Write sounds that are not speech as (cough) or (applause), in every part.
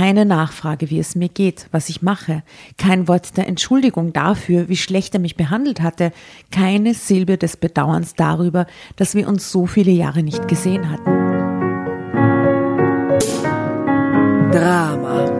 Keine Nachfrage, wie es mir geht, was ich mache. Kein Wort der Entschuldigung dafür, wie schlecht er mich behandelt hatte. Keine Silbe des Bedauerns darüber, dass wir uns so viele Jahre nicht gesehen hatten. Drama.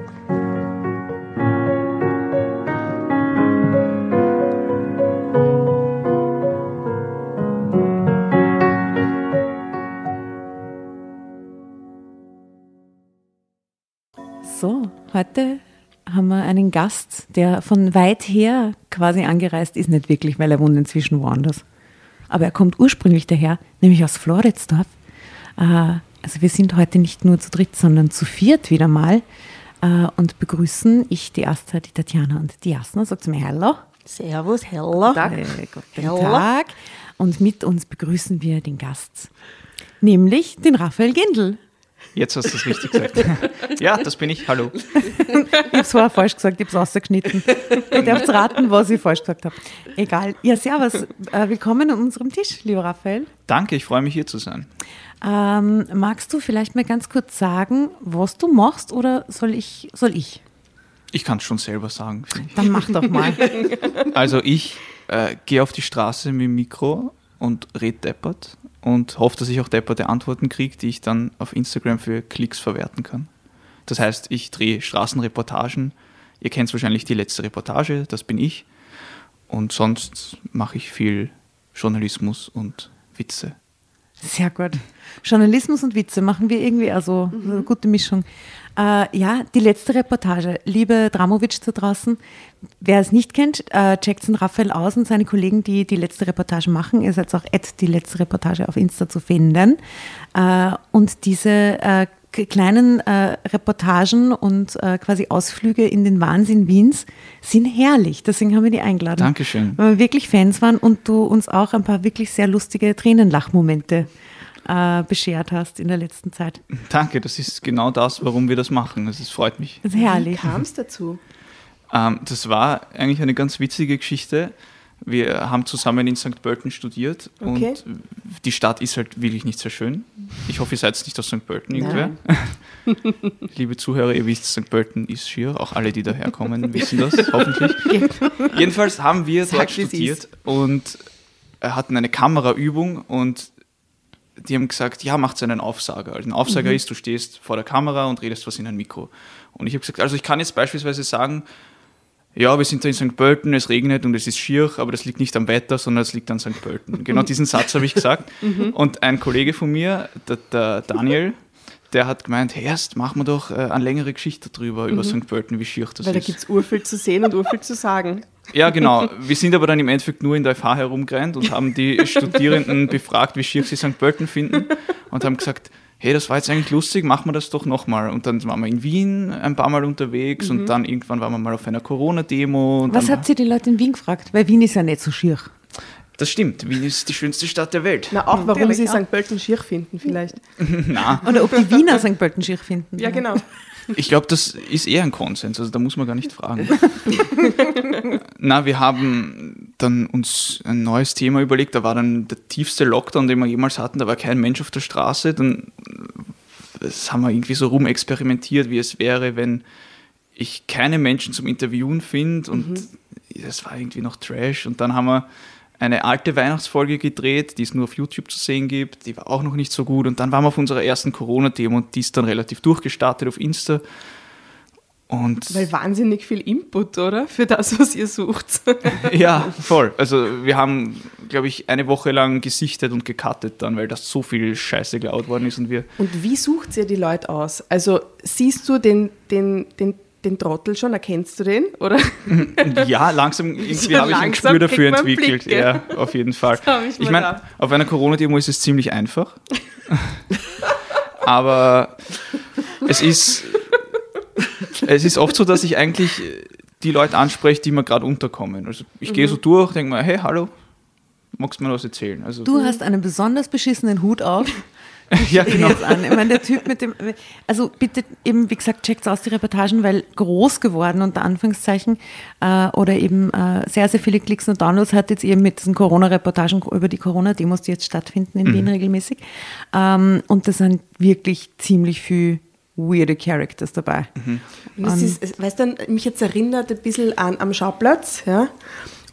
Heute haben wir einen Gast, der von weit her quasi angereist ist, nicht wirklich, weil er wohnt inzwischen woanders. Aber er kommt ursprünglich daher, nämlich aus Floridsdorf. Äh, Also wir sind heute nicht nur zu dritt, sondern zu viert wieder mal äh, und begrüßen ich die Asta, die Tatjana und die Jasna. Sagt mir Hallo. Servus, hello. Äh, guten Hallo. Tag. Und mit uns begrüßen wir den Gast, nämlich den Raphael Gendl. Jetzt hast du es richtig gesagt. (laughs) ja, das bin ich. Hallo. Ich habe es vorher falsch gesagt, ich habe es rausgeschnitten. Ihr dürft raten, was ich falsch gesagt habe. Egal. Ja, servus. Äh, willkommen an unserem Tisch, lieber Raphael. Danke, ich freue mich hier zu sein. Ähm, magst du vielleicht mal ganz kurz sagen, was du machst oder soll ich? Soll ich? Ich kann es schon selber sagen. Dann mach doch mal. Also ich äh, gehe auf die Straße mit dem Mikro und red deppert und hoffe, dass ich auch depperte Antworten kriege, die ich dann auf Instagram für Klicks verwerten kann. Das heißt, ich drehe Straßenreportagen. Ihr kennt wahrscheinlich die letzte Reportage, das bin ich. Und sonst mache ich viel Journalismus und Witze. Sehr gut. Journalismus und Witze machen wir irgendwie also so eine gute Mischung. Äh, ja, die letzte Reportage. Liebe Dramovic da draußen, wer es nicht kennt, äh, checkt den Raphael aus und seine Kollegen, die die letzte Reportage machen. Ihr seid auch at die letzte Reportage auf Insta zu finden. Äh, und diese äh, kleinen äh, Reportagen und äh, quasi Ausflüge in den Wahnsinn Wiens sind herrlich. Deswegen haben wir die eingeladen. Dankeschön. Weil wir wirklich Fans waren und du uns auch ein paar wirklich sehr lustige Tränenlachmomente äh, beschert hast in der letzten Zeit. Danke, das ist genau das, warum wir das machen. Das ist, freut mich. Das ist herrlich. kam es dazu? Ähm, das war eigentlich eine ganz witzige Geschichte. Wir haben zusammen in St. Pölten studiert Okay. und die Stadt ist halt wirklich nicht sehr schön. Ich hoffe, ihr seid nicht aus St. Pölten irgendwer. (laughs) Liebe Zuhörer, ihr wisst, St. Pölten ist schier. Auch alle, die daherkommen, (laughs) wissen das hoffentlich. Jedenfalls haben wir Sag, dort studiert und äh, hatten eine Kameraübung und die haben gesagt, ja, macht einen Aufsager. Also ein Aufsager ist, du stehst vor der Kamera und redest was in ein Mikro. Und ich habe gesagt, also ich kann jetzt beispielsweise sagen, ja, wir sind da in St. Pölten, es regnet und es ist schier, aber das liegt nicht am Wetter, sondern es liegt an St. Pölten. Genau diesen Satz habe ich gesagt. (laughs) Und ein Kollege von mir, der, der Daniel, der hat gemeint, hey, erst machen wir doch äh, eine längere Geschichte darüber, über St. Pölten, wie schier das Weil da ist. gibt es urviel zu sehen und urviel zu sagen. (laughs) Ja, genau. (laughs) Wir sind aber dann im Endeffekt nur in der FH herumgerannt und haben die (laughs) Studierenden befragt, wie schier sie St. Pölten finden und haben gesagt, hey, das war jetzt eigentlich lustig, machen wir das doch nochmal. Und dann waren wir in Wien ein paar Mal unterwegs und dann irgendwann waren wir mal auf einer Corona-Demo. Was habt ihr die Leute in Wien gefragt? Weil Wien ist ja nicht so schier. Das stimmt, Wien ist die schönste Stadt der Welt. Na, auch warum sie St. Pölten schier finden vielleicht. (laughs) Na, Oder ob die Wiener St. Pölten schier finden. Ja, genau. ich glaube, das ist eher ein Konsens, also da muss man gar nicht fragen. (laughs) Na, wir haben dann uns ein neues Thema überlegt, da war dann der tiefste Lockdown, den wir jemals hatten, da war kein Mensch auf der Straße, dann das haben wir irgendwie so rumexperimentiert, wie es wäre, wenn ich keine Menschen zum Interviewen finde und das war irgendwie noch Trash und dann haben wir eine alte Weihnachtsfolge gedreht, die es nur auf YouTube zu sehen gibt. Die war auch noch nicht so gut. Und dann waren wir auf unserer ersten Corona-Demo und die ist dann relativ durchgestartet auf Insta. Und Weil wahnsinnig viel Input, oder? Für das, was ihr sucht. (laughs) ja, voll. Also wir haben, glaube ich, eine Woche lang gesichtet und gecuttet dann, weil das so viel Scheiße geklaut worden ist und wir. Und wie sucht ihr die Leute aus? Also siehst du den, den, den, den Trottel schon, erkennst du den? Oder? (laughs) Ja, langsam (laughs) irgendwie So habe ich ein Gespür dafür entwickelt. Blick, ja, auf jeden Fall. (laughs) Ich Ich meine, auf einer Corona-Demo ist es ziemlich einfach. Aber es ist, es ist oft so, dass ich eigentlich die Leute anspreche, die mir gerade unterkommen. Also ich gehe so Mhm. durch, denke mir, hey, hallo, magst du mir was erzählen? Also, Du hast einen besonders beschissenen Hut auf. Ja, Genau. Jetzt an. Ich meine, der Typ mit dem, also bitte eben, wie gesagt, checkt aus die Reportagen, weil groß geworden, unter Anführungszeichen, äh, oder eben äh, sehr, sehr viele Klicks und Downloads hat jetzt eben mit diesen Corona-Reportagen über die Corona-Demos, die jetzt stattfinden in Wien regelmäßig. Ähm, und da sind wirklich ziemlich viel weirde Characters dabei. Und es ist, weißt du, mich jetzt erinnert ein bisschen an am Schauplatz, ja.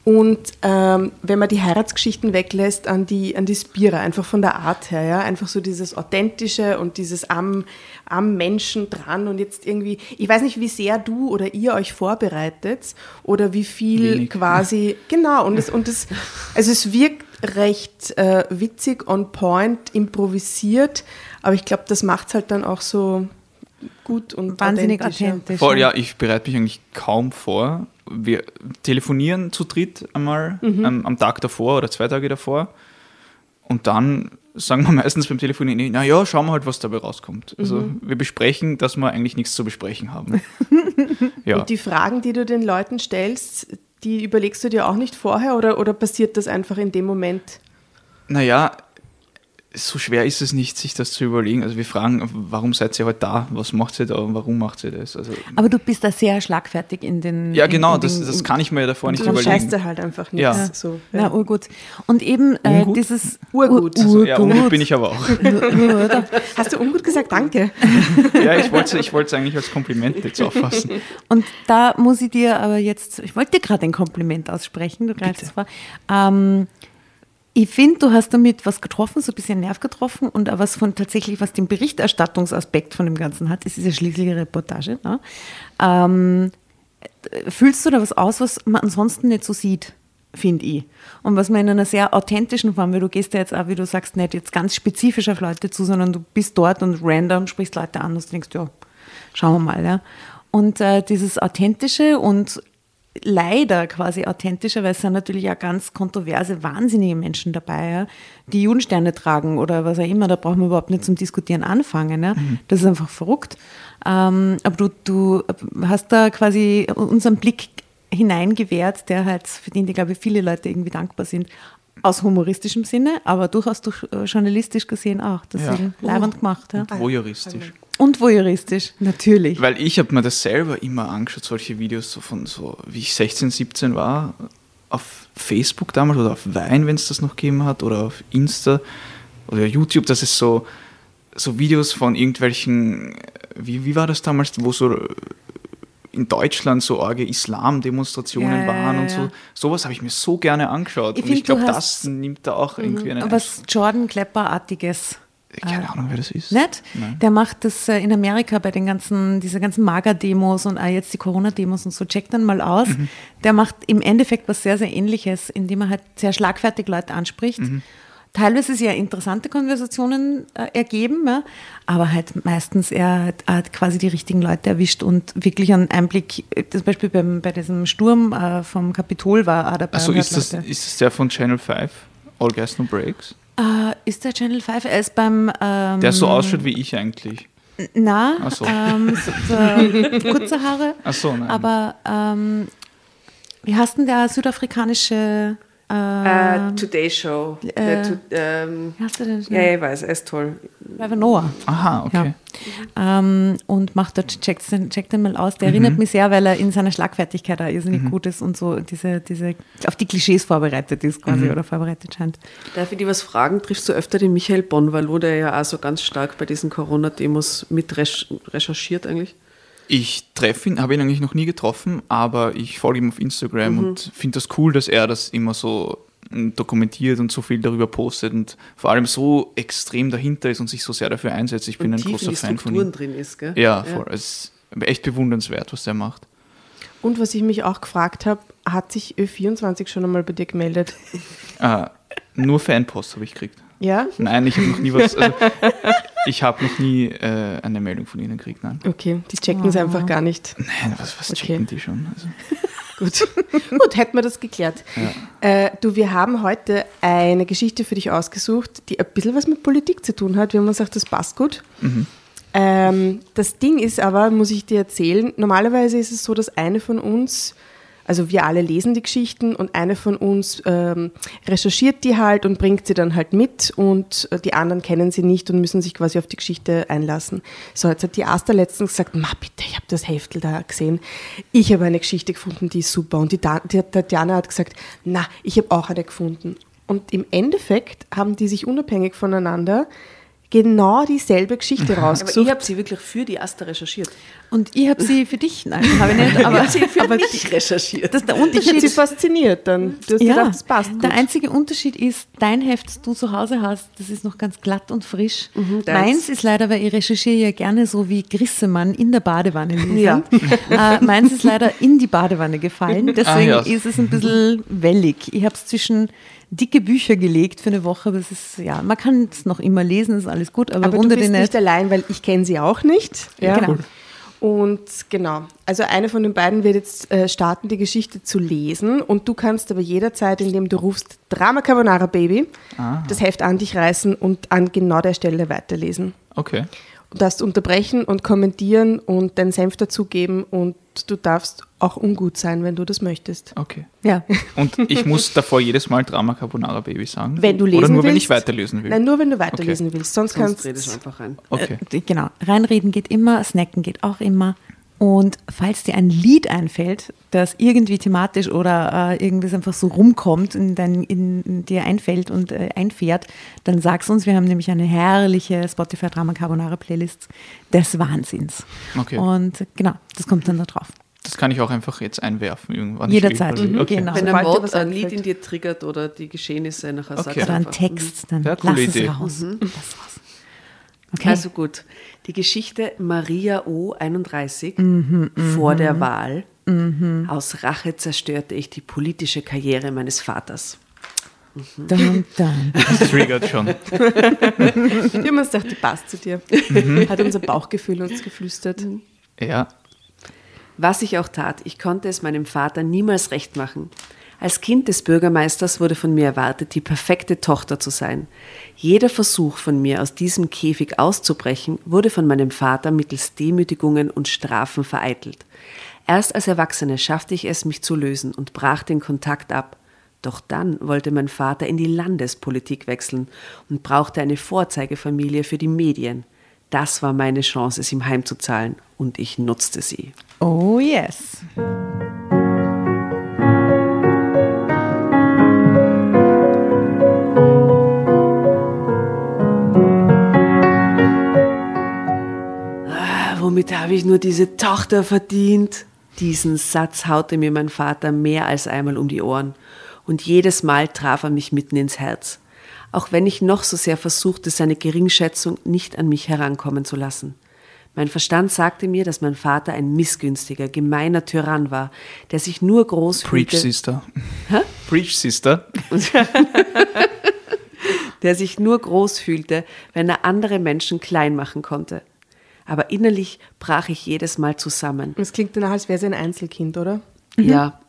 Und ähm, wenn man die Heiratsgeschichten weglässt, an die, an die Spira, einfach von der Art her, ja, einfach so dieses Authentische und dieses am, am Menschen dran und jetzt irgendwie, ich weiß nicht, wie sehr du oder ihr euch vorbereitet oder wie viel Wenig. quasi, genau, und es, und es, also (laughs) es wirkt recht äh, witzig, on point, improvisiert, aber ich glaube, das macht es halt dann auch so gut und Wahnsinnig authentisch, authentisch. Voll, ja, ich bereite mich eigentlich kaum vor. Wir telefonieren zu dritt einmal am, am Tag davor oder zwei Tage davor. Und dann sagen wir (laughs) meistens beim Telefonieren, na ja, schauen wir halt, was dabei rauskommt. Also wir besprechen, dass wir eigentlich nichts zu besprechen haben. (laughs) ja. Und die Fragen, die du den Leuten stellst, die überlegst du dir auch nicht vorher oder, oder passiert das einfach in dem Moment? Naja, so schwer ist es nicht, sich das zu überlegen. Also wir fragen, warum seid ihr heute da? Was macht ihr da? Und warum macht ihr das? Also, Aber du bist da sehr schlagfertig in den. ja, in, genau, in das, den, das kann ich mir ja davor nicht Dann scheißt überlegen. du halt einfach nichts. Ja. So, Na, ja. urgut. Und eben äh, Ungut? dieses Urgut. Ur, Ja, urgut. und bin ich aber auch. (laughs) Hast du ungut gesagt? Danke. (laughs) Ja, ich wollte ich es eigentlich als Kompliment jetzt auffassen. Und da muss ich dir aber jetzt, ich wollte dir gerade ein Kompliment aussprechen, du greifst es vor. Ähm, ich finde, du hast damit was getroffen, so ein bisschen Nerv getroffen und auch was von tatsächlich, was den Berichterstattungsaspekt von dem Ganzen hat. Es ist ja schließlich eine Reportage. Ne? Ähm, fühlst du da was aus, was man ansonsten nicht so sieht, finde ich. Und was man in einer sehr authentischen Form, weil du gehst ja jetzt auch, wie du sagst, nicht jetzt ganz spezifisch auf Leute zu, sondern du bist dort und random sprichst Leute an und denkst, ja, schauen wir mal. Ja. Und äh, dieses authentische und leider quasi authentische, weil es sind natürlich auch ganz kontroverse, wahnsinnige Menschen dabei, ja, die Judensterne tragen oder was auch immer, da brauchen wir überhaupt nicht zum Diskutieren anfangen. Ja. Das ist einfach verrückt. Ähm, aber du, du hast da quasi unseren Blick hineingewährt, der halt, für den, die, glaube ich, viele Leute irgendwie dankbar sind. Aus humoristischem Sinne, aber durchaus durch, äh, journalistisch gesehen auch. Deswegen Ja. leibend gemacht. Ja. Voyeuristisch. Und voyeuristisch, natürlich. Weil ich habe mir das selber immer angeschaut, solche Videos so von so, wie ich 16, 17 war, auf Facebook damals oder auf Wein, wenn es das noch gegeben hat, oder auf Insta oder YouTube, das ist so, so Videos von irgendwelchen, wie, wie war das damals, wo so in Deutschland so arge Islam-Demonstrationen Ja, ja, waren ja, und so. ja. Sowas habe ich mir so gerne angeschaut. Ich und ich find, du glaube, das nimmt da auch irgendwie einen Was Jordan Klepper-artiges. Keine Ahnung, wer das ist. Nicht? Nein. Der macht das äh, in Amerika bei den ganzen, diese ganzen Mager-Demos und auch jetzt die Corona-Demos und so. Checkt dann mal aus. Mhm. Der macht im Endeffekt was sehr, sehr ähnliches, indem er halt sehr schlagfertig Leute anspricht. Mhm. Teilweise sehr interessante Konversationen äh, ergeben, ja, aber halt meistens er hat, quasi die richtigen Leute erwischt und wirklich einen Einblick, äh, zum Beispiel beim, bei diesem Sturm äh, vom Kapitol war er dabei. Hat ist das, Leute- ist das der von Channel 5? All Gas No Breaks? Äh, ist der Channel 5? Er ist beim ähm, Der so ausschaut wie ich eigentlich. Na, Ach so. ähm, (laughs) so, so, kurze Haare. Ach so, nein. Aber ähm, wie heißt denn der südafrikanische? Äh, Äh, Today Show. Der Tu- ähm, wie heißt der denn? ja, ich weiß, er ist toll. Trevor Noah. Aha, okay. Ja. Ähm, und macht dort, checkt den, checkt den mal aus. Der erinnert mich sehr, weil er in seiner Schlagfertigkeit auch irrsinnig gut ist und so diese, diese, auf die Klischees vorbereitet ist quasi oder vorbereitet scheint. Darf ich dir was fragen? Triffst du öfter den Michael Bonvalo, der ja auch so ganz stark bei diesen Corona-Demos mit recherchiert eigentlich? Ich treffe ihn, habe ihn eigentlich noch nie getroffen, aber ich folge ihm auf Instagram und finde das cool, dass er das immer so dokumentiert und so viel darüber postet und vor allem so extrem dahinter ist und sich so sehr dafür einsetzt. Ich bin und ein großer Fan von ihm. drin ist, gell? Ja, voll. Es ist echt bewundernswert, was der macht. Und was ich mich auch gefragt habe, hat sich Ö24 schon einmal bei dir gemeldet? Ah, nur Fanpost habe ich gekriegt. Ja? Nein, ich habe noch nie was. Also, ich habe noch nie äh, eine Meldung von ihnen gekriegt. Nein. Okay, die checken es einfach gar nicht. Nein, was, was Okay. checken die schon? Also, (laughs) Gut. Gut, hätten wir das geklärt. Äh, du, wir haben heute eine Geschichte für dich ausgesucht, die ein bisschen was mit Politik zu tun hat. Wir haben uns gesagt, das passt gut. Ähm, das Ding ist aber, muss ich dir erzählen, normalerweise ist es so, dass eine von uns, also wir alle lesen die Geschichten und eine von uns ähm, recherchiert die halt und bringt sie dann halt mit und äh, die anderen kennen sie nicht und müssen sich quasi auf die Geschichte einlassen. So, jetzt hat die Asta letztens gesagt, ma bitte, ich habe das Heftel da gesehen. Ich habe eine Geschichte gefunden, die ist super. Und die, Da- die Tatjana hat gesagt, na, ich habe auch eine gefunden. Und im Endeffekt haben die sich unabhängig voneinander genau dieselbe Geschichte (laughs) Aber rausgesucht. ich habe sie wirklich für die Asta recherchiert. Und ich habe sie für dich, nein, habe ich nicht, (laughs) aber, aber mich recherchiert. das ist der Dich hat Unterschied. sie fasziniert dann. Du hast ja, gedacht, das passt gut. der einzige Unterschied ist, dein Heft, das du zu Hause hast, das ist noch ganz glatt und frisch. deins. meins ist leider, weil ich recherchiere ja gerne so wie Grissemann in der Badewanne. Ja. äh, meins ist leider in die Badewanne gefallen, deswegen Ah, ja. ist es ein bisschen wellig. Ich habe es zwischen dicke Bücher gelegt für eine Woche, es ist, ja, man kann es noch immer lesen, ist alles gut, aber, Aber du wundert bist dich nicht allein, weil ich kenne sie auch nicht. Ja. Genau. Und genau, also eine von den beiden wird jetzt äh, starten, die Geschichte zu lesen und du kannst aber jederzeit, indem du rufst Drama Carbonara Baby, das Heft an dich reißen und an genau der Stelle weiterlesen. okay. Du darfst unterbrechen und kommentieren und deinen Senf dazugeben und du darfst auch ungut sein, wenn du das möchtest. Okay. Ja. Und ich muss (laughs) davor jedes Mal Drama Carbonara Baby sagen? Wenn du lesen Oder nur, willst. wenn ich weiterlesen will? Nein, nur wenn du weiterlesen willst. Sonst, Sonst kannst du einfach rein. okay. Äh, genau, reinreden geht immer, snacken geht auch immer. Und falls dir ein Lied einfällt, das irgendwie thematisch oder äh, irgendwie einfach so rumkommt, in, dein, in, in dir einfällt und äh, einfährt, dann sag's uns. Wir haben nämlich eine herrliche Spotify Drama Carbonara Playlist des Wahnsinns. Okay. Und genau, das kommt dann da drauf. Das kann ich auch einfach jetzt einwerfen irgendwann. Jederzeit. Mhm, Okay. genau. Wenn ein Wort, was ein. Lied in dir triggert oder die Geschehnisse nachher Okay. sagst Oder ein einfach. Text, dann Ja, lass coole es Idee. raus. Lass raus. Okay. Also gut. Die Geschichte Maria O. 31 vor der Wahl. Aus Rache zerstörte ich die politische Karriere meines Vaters. dun, dun. Das triggert schon. Wir haben uns gedacht, die passt zu dir. Hat unser Bauchgefühl uns geflüstert. Ja. Was ich auch tat, ich konnte es meinem Vater niemals recht machen. Als Kind des Bürgermeisters wurde von mir erwartet, die perfekte Tochter zu sein. Jeder Versuch von mir, aus diesem Käfig auszubrechen, wurde von meinem Vater mittels Demütigungen und Strafen vereitelt. Erst als Erwachsene schaffte ich es, mich zu lösen und brach den Kontakt ab. Doch dann wollte mein Vater in die Landespolitik wechseln und brauchte eine Vorzeigefamilie für die Medien. Das war meine Chance, es ihm heimzuzahlen, und ich nutzte sie. Oh yes. Womit habe ich nur diese Tochter verdient? Diesen Satz haute mir mein Vater mehr als einmal um die Ohren. Und jedes Mal traf er mich mitten ins Herz. Auch wenn ich noch so sehr versuchte, seine Geringschätzung nicht an mich herankommen zu lassen. Mein Verstand sagte mir, dass mein Vater ein missgünstiger, gemeiner Tyrann war, der sich nur groß Preach, fühlte, Sister. Preach, Sister. (laughs) der sich nur groß fühlte, wenn er andere Menschen klein machen konnte. Aber innerlich brach ich jedes Mal zusammen. Es klingt danach, als wäre sie ein Einzelkind, oder? Ja.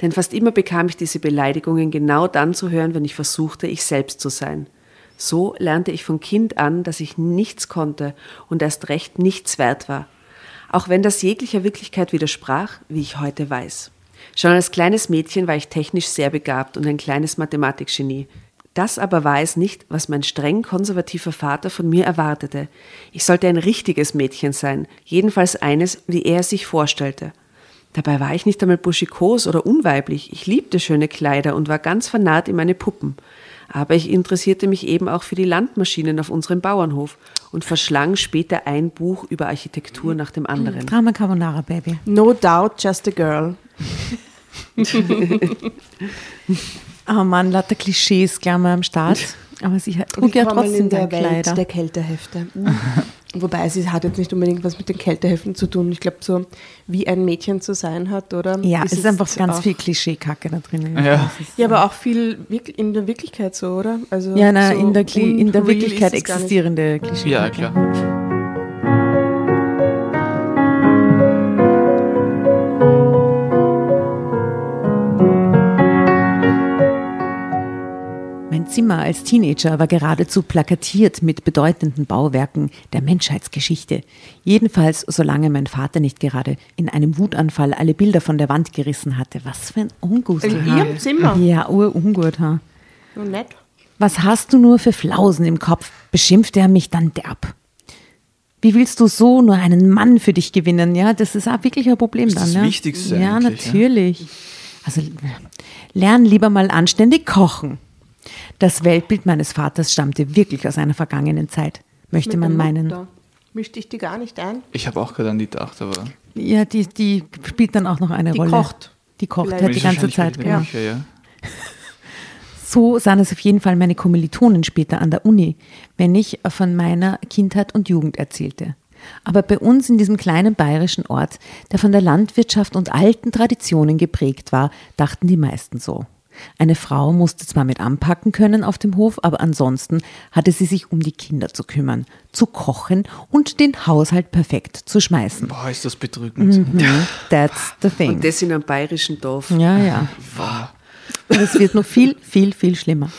Denn fast immer bekam ich diese Beleidigungen genau dann zu hören, wenn ich versuchte, ich selbst zu sein. So lernte ich von Kind an, dass ich nichts konnte und erst recht nichts wert war. Auch wenn das jeglicher Wirklichkeit widersprach, wie ich heute weiß. Schon als kleines Mädchen war ich technisch sehr begabt und ein kleines Mathematikgenie. Das aber war es nicht, was mein streng konservativer Vater von mir erwartete. Ich sollte ein richtiges Mädchen sein, jedenfalls eines, wie er es sich vorstellte. Dabei war ich nicht einmal buschikos oder unweiblich. Ich liebte schöne Kleider und war ganz vernarrt in meine Puppen. Aber ich interessierte mich eben auch für die Landmaschinen auf unserem Bauernhof und verschlang später ein Buch über Architektur nach dem anderen. Drama Carbonara Baby. No doubt, just a girl. (laughs) (laughs) Oh Mann, lauter Klischees gleich mal am Start. Aber sie hat ja trotzdem in der Welt Kleider. der Kältehefte. Wobei sie hat jetzt nicht unbedingt was mit den Kälteheften zu tun. Ich glaube, so wie ein Mädchen zu sein hat, oder? Ja, es ist einfach ganz viel Klischeekacke da drinnen. Ja. Ist- Ja, aber auch viel in der Wirklichkeit so, oder? Also Ja, na, so in, der, in der Wirklichkeit ist existierende Klischeekacke. Ja, klar. Zimmer als Teenager war geradezu plakatiert mit bedeutenden Bauwerken der Menschheitsgeschichte. Jedenfalls, solange mein Vater nicht gerade in einem Wutanfall alle Bilder von der Wand gerissen hatte. Was für ein Ungustel. In ha? ihrem Zimmer? Ja, urungut. Ha? So nett. Was hast du nur für Flausen im Kopf? beschimpfte er mich dann derb. Wie willst du so nur einen Mann für dich gewinnen? Ja, das ist auch wirklich ein Problem Das ist dann. das ja? Wichtigste Ja, eigentlich, ja. natürlich. Also lern lieber mal anständig kochen. Das Weltbild meines Vaters stammte wirklich aus einer vergangenen Zeit, möchte Mit man meinen. Mutter. Mischt dich die gar nicht ein? Ich habe auch gerade an die gedacht, aber Ja, die, die spielt dann auch noch eine Die Rolle. kocht. Die kocht Vielleicht. halt die ganze Zeit. Genau. Küche, ja. So sahen es auf jeden Fall meine Kommilitonen später an der Uni, wenn ich von meiner Kindheit und Jugend erzählte. Aber bei uns in diesem kleinen bayerischen Ort, der von der Landwirtschaft und alten Traditionen geprägt war, dachten die meisten so. Eine Frau musste zwar mit anpacken können auf dem Hof, aber ansonsten hatte sie sich um die Kinder zu kümmern, zu kochen und den Haushalt perfekt zu schmeißen. Boah, ist das bedrückend. Mhm. That's the thing. Und das in einem bayerischen Dorf. Ja, ja. Es wird noch viel, viel, viel schlimmer.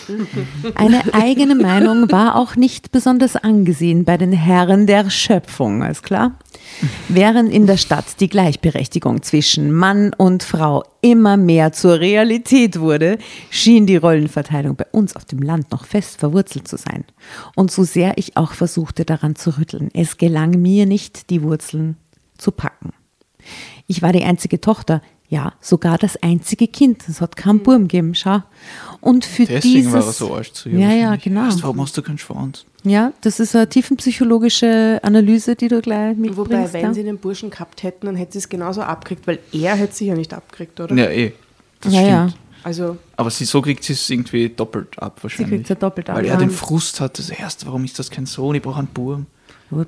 Eine eigene Meinung war auch nicht besonders angesehen bei den Herren der Schöpfung, ist klar? Während in der Stadt die Gleichberechtigung zwischen Mann und Frau immer mehr zur Realität wurde, schien die Rollenverteilung bei uns auf dem Land noch fest verwurzelt zu sein. Und so sehr ich auch versuchte daran zu rütteln, es gelang mir nicht, die Wurzeln zu packen. Ich war die einzige Tochter, ja, sogar das einzige Kind. Es hat keinen Burm gegeben, schau. Und für Deswegen dieses, war er so arsch zu ihr. Ja, ja, genau. Weißt, warum hast du keinen Schwanz? Ja, das ist eine tiefenpsychologische Analyse, die du gleich mitbringst. Wobei, wenn ja. sie den Burschen gehabt hätten, dann hätte sie es genauso abgekriegt, weil er hätte sie ja nicht abgekriegt, oder? Ja, eh. Das ja, ja. stimmt. Also, Aber sie, so kriegt sie es irgendwie doppelt ab wahrscheinlich. kriegt's ja doppelt ab, Weil er ja. den Frust hat, das erste, warum ist das kein Sohn, ich brauche einen Burm.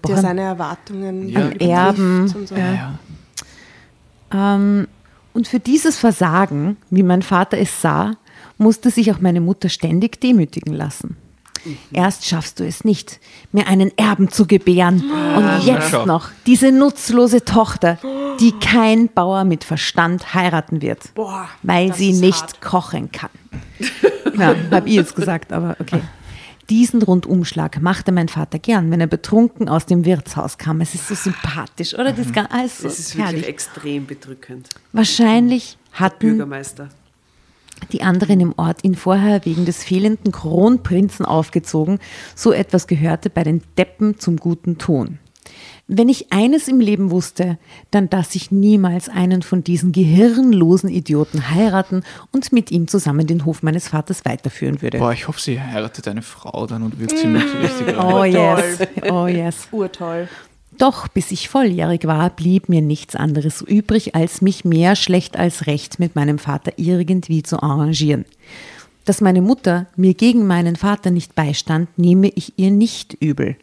Der seine Erwartungen Ja. Erben, und so. Ja, ja. Ähm, und für dieses Versagen, wie mein Vater es sah, musste sich auch meine Mutter ständig demütigen lassen. Erst schaffst du es nicht, mir einen Erben zu gebären. Und jetzt schau. noch diese nutzlose Tochter, die kein Bauer mit Verstand heiraten wird, Boah, weil sie nicht hart. kochen kann. Ja, habe ich jetzt gesagt, aber okay. Diesen Rundumschlag machte mein Vater gern, wenn er betrunken aus dem Wirtshaus kam. Es ist so sympathisch, oder? Das ist, ganz, ah, ist so Das ist wirklich herrlich. extrem bedrückend. Wahrscheinlich hatten Bürgermeister. die anderen im Ort ihn vorher wegen des fehlenden Kronprinzen aufgezogen. So etwas gehörte bei den Deppen zum guten Ton. Wenn ich eines im Leben wusste, dann dass ich niemals einen von diesen gehirnlosen Idioten heiraten und mit ihm zusammen den Hof meines Vaters weiterführen würde. Boah, ich hoffe, sie heiratet eine Frau dann und wirkt sie mit richtig Oh rein. yes, oh yes. Urtoll. Doch bis ich volljährig war, blieb mir nichts anderes übrig, als mich mehr schlecht als recht mit meinem Vater irgendwie zu arrangieren. Dass meine Mutter mir gegen meinen Vater nicht beistand, nehme ich ihr nicht übel.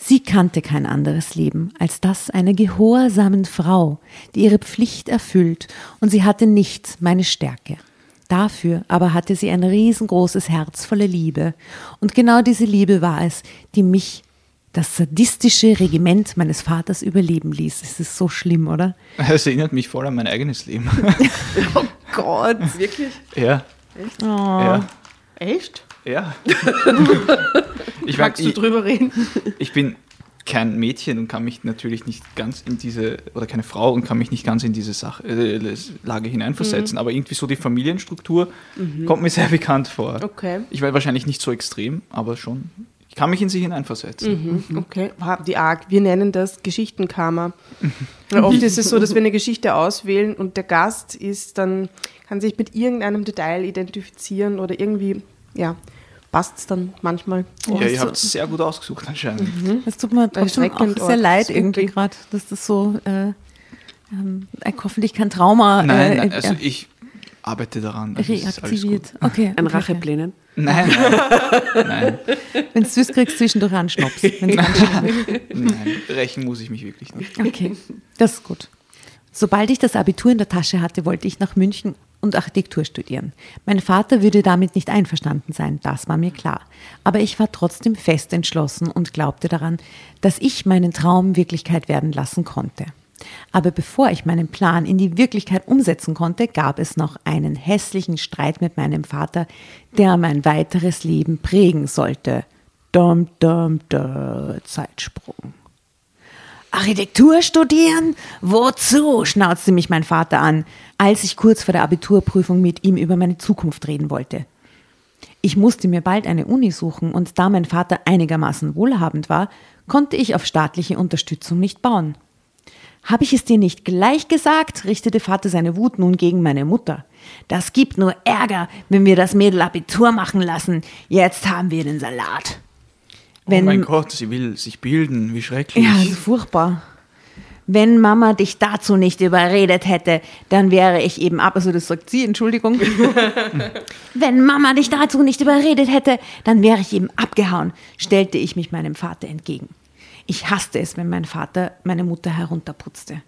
Sie kannte kein anderes Leben als das einer gehorsamen Frau, die ihre Pflicht erfüllt, und sie hatte nicht meine Stärke. Dafür aber hatte sie ein riesengroßes Herz voller Liebe. Und genau diese Liebe war es, die mich das sadistische Regiment meines Vaters überleben ließ. Es ist so schlimm, oder? Es erinnert mich voll an mein eigenes Leben. (laughs) Gott. (laughs) Wirklich? ja. Oh. Ja. Echt? Ja. (laughs) ich, Magst du ich, drüber reden? (laughs) ich bin kein Mädchen und kann mich natürlich nicht ganz in diese, oder keine Frau und kann mich nicht ganz in diese Sache, äh, Lage hineinversetzen. Mhm. Aber irgendwie so die Familienstruktur kommt mir (laughs) sehr bekannt vor. Okay. Ich war wahrscheinlich nicht so extrem, aber schon. Ich kann mich in sie hineinversetzen. Mhm. Okay, Ha- die ARG, wir nennen das Geschichtenkammer. Weil oft ist es so, dass wir eine Geschichte auswählen und der Gast ist dann, kann sich mit irgendeinem Detail identifizieren oder irgendwie, ja, passt es dann manchmal. Ja, ihr so- habt es sehr gut ausgesucht anscheinend. Es tut mir trotzdem auch Erschreckend sehr leid irgendwie gerade, dass das so äh, ähm, hoffentlich kein Trauma. Nein, äh, nein also ja. ich, arbeite daran. Also es reaktiviert. Okay. An okay, Racheplänen. Nein, nein, nein, Wenn du süß kriegst, zwischendurch einen Schnaps. wird. nein. Rächen muss ich mich wirklich nicht. Okay, das ist gut. Sobald ich das Abitur in der Tasche hatte, wollte ich nach München und Architektur studieren. Mein Vater würde damit nicht einverstanden sein, das war mir klar. Aber ich war trotzdem fest entschlossen und glaubte daran, dass ich meinen Traum Wirklichkeit werden lassen konnte. Aber bevor ich meinen Plan in die Wirklichkeit umsetzen konnte, gab es noch einen hässlichen Streit mit meinem Vater, der mein weiteres Leben prägen sollte. Dum, dum, dum, Zeitsprung. Architektur studieren? Wozu? schnauzte mich mein Vater an, als ich kurz vor der Abiturprüfung mit ihm über meine Zukunft reden wollte. Ich musste mir bald eine Uni suchen und da mein Vater einigermaßen wohlhabend war, konnte ich auf staatliche Unterstützung nicht bauen. Habe ich es dir nicht gleich gesagt? richtete Vater seine Wut nun gegen meine Mutter. Das gibt nur Ärger, wenn wir das Mädel Abitur machen lassen. Jetzt haben wir den Salat. Wenn, oh mein Gott, sie will sich bilden, wie schrecklich. ja, ist furchtbar. Wenn Mama dich dazu nicht überredet hätte, dann wäre ich eben ab. Also das sagt sie, Entschuldigung. (laughs) Wenn Mama dich dazu nicht überredet hätte, dann wäre ich eben abgehauen, stellte ich mich meinem Vater entgegen. Ich hasste es, wenn mein Vater meine Mutter herunterputzte.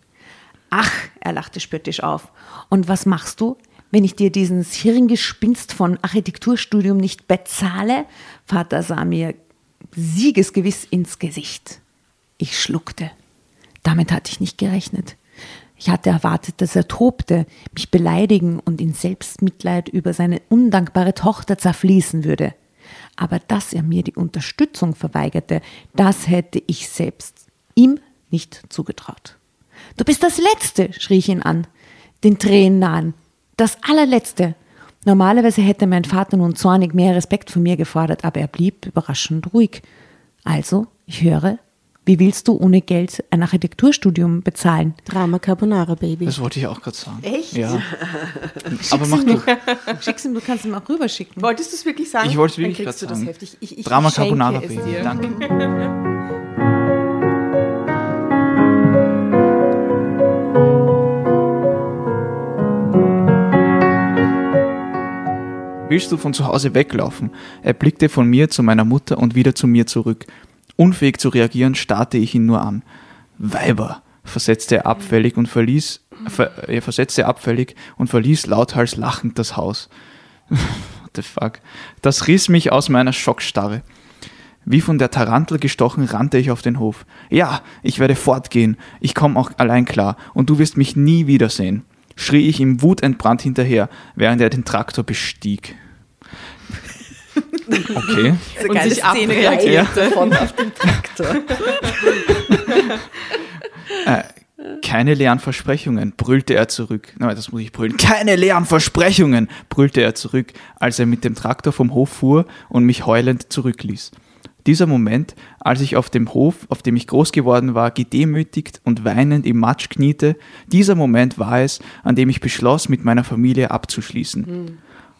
Ach, er lachte spöttisch auf. Und was machst du, wenn ich dir dieses Hirngespinst von Architekturstudium nicht bezahle? Vater sah mir siegesgewiss ins Gesicht. Ich schluckte. Damit hatte ich nicht gerechnet. Ich hatte erwartet, dass er tobte, mich beleidigen und in Selbstmitleid über seine undankbare Tochter zerfließen würde. Aber dass er mir die Unterstützung verweigerte, das hätte ich selbst ihm nicht zugetraut. Du bist das Letzte, schrie ich ihn an, den Tränen nahen. Das allerletzte. Normalerweise hätte mein Vater nun zornig mehr Respekt von mir gefordert, aber er blieb überraschend ruhig. Also, ich höre, wie willst du ohne Geld ein Architekturstudium bezahlen? Drama Carbonara, Baby. Das wollte ich auch gerade sagen. Echt? Ja. (laughs) Aber mach du. (laughs) Schick's ihm, du kannst ihm auch rüberschicken. Wolltest du es wirklich sagen? Ich wollte es wirklich gerade sagen. das heftig. Ich, ich, Drama Carbonara, Baby. dir. Danke. Willst du von zu Hause weglaufen? Er blickte von mir zu meiner Mutter und wieder zu mir zurück. Unfähig zu reagieren, starrte ich ihn nur an. Weiber, versetzte er abfällig und verließ, ver, er versetzte abfällig und verließ lauthals lachend das Haus. (laughs) What the fuck? Das riss mich aus meiner Schockstarre. Wie von der Tarantel gestochen, rannte ich auf den Hof. Ja, ich werde fortgehen. Ich komme auch allein klar und du wirst mich nie wiedersehen, schrie ich ihm wutentbrannt hinterher, während er den Traktor bestieg. Okay. Und sich abreagierte. Von auf den Traktor. (laughs) Keine leeren Versprechungen, brüllte er zurück. Nein, das muss ich brüllen. Keine leeren Versprechungen, brüllte er zurück, als er mit dem Traktor vom Hof fuhr und mich heulend zurückließ. Dieser Moment, als ich auf dem Hof, auf dem ich groß geworden war, gedemütigt und weinend im Matsch kniete, dieser Moment war es, an dem ich beschloss, mit meiner Familie abzuschließen.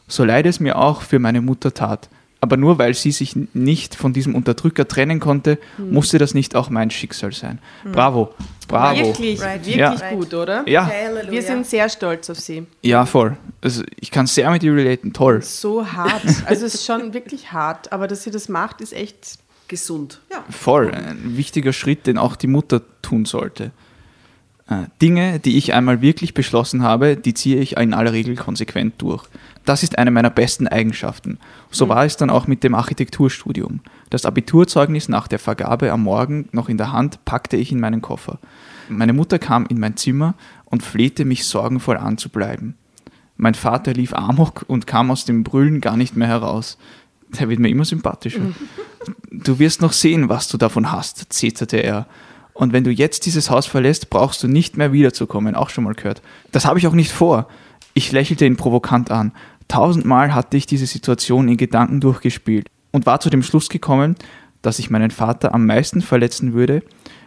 So leid es mir auch für meine Mutter tat. Aber nur weil sie sich nicht von diesem Unterdrücker trennen konnte, musste das nicht auch mein Schicksal sein. Bravo, bravo. Wirklich, wirklich Ja. gut, oder? Ja, Wir sind sehr stolz auf sie. ja, voll. Also ich kann sehr mit ihr relaten, toll. So hart. Also es ist schon (laughs) wirklich hart, aber dass sie das macht, ist echt. Gesund. Voll. Ein wichtiger Schritt, den auch die Mutter tun sollte. Äh, Dinge, die ich einmal wirklich beschlossen habe, die ziehe ich in aller Regel konsequent durch. Das ist eine meiner besten Eigenschaften. So war es dann auch mit dem Architekturstudium. Das Abiturzeugnis nach der Vergabe am Morgen noch in der Hand packte ich in meinen Koffer. Meine Mutter kam in mein Zimmer und flehte mich sorgenvoll an zu bleiben. Mein Vater lief amok und kam aus dem Brüllen gar nicht mehr heraus. Der wird mir immer sympathischer. Du wirst noch sehen, was du davon hast, zeterte er. Und wenn du jetzt dieses Haus verlässt, brauchst du nicht mehr wiederzukommen, auch schon mal gehört. Das habe ich auch nicht vor. Ich lächelte ihn provokant an. Tausendmal hatte ich diese Situation in Gedanken durchgespielt und war zu dem Schluss gekommen, dass ich meinen Vater am meisten verletzen würde,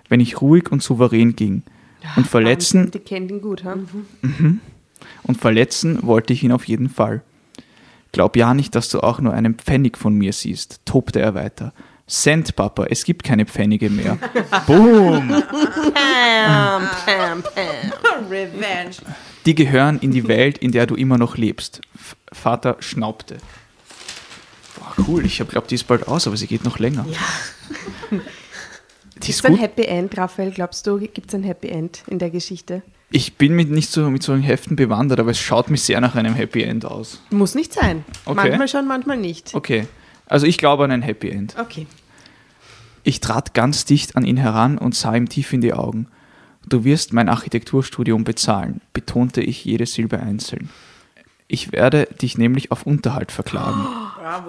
wenn ich ruhig und souverän ging. Und verletzen, Die kennt ihn gut, ha? und verletzen wollte ich ihn auf jeden Fall. Glaub ja nicht, dass du auch nur einen Pfennig von mir siehst, tobte er weiter. Cent, Papa, es gibt keine Pfennige mehr. (laughs) Boom! Pam, pam, pam. (laughs) Revenge. Die gehören in die Welt, in der du immer noch lebst. Vater schnaubte. Boah, cool. Ich glaube, die ist bald aus, aber sie geht noch länger. (laughs) Die Gibt ist es ein. Happy End, Raphael? Glaubst du, gibt es ein Happy End in der Geschichte? Ich bin mit nicht so mit solchen Heften bewandert, aber es schaut mir sehr nach einem Happy End aus. Muss nicht sein. Okay. Manchmal schon, manchmal nicht. Okay. Also ich glaube an ein Happy End. Okay. Ich trat ganz dicht an ihn heran und sah ihm tief in die Augen. Du wirst mein Architekturstudium bezahlen, betonte ich jede Silbe einzeln. Ich werde dich nämlich auf Unterhalt verklagen.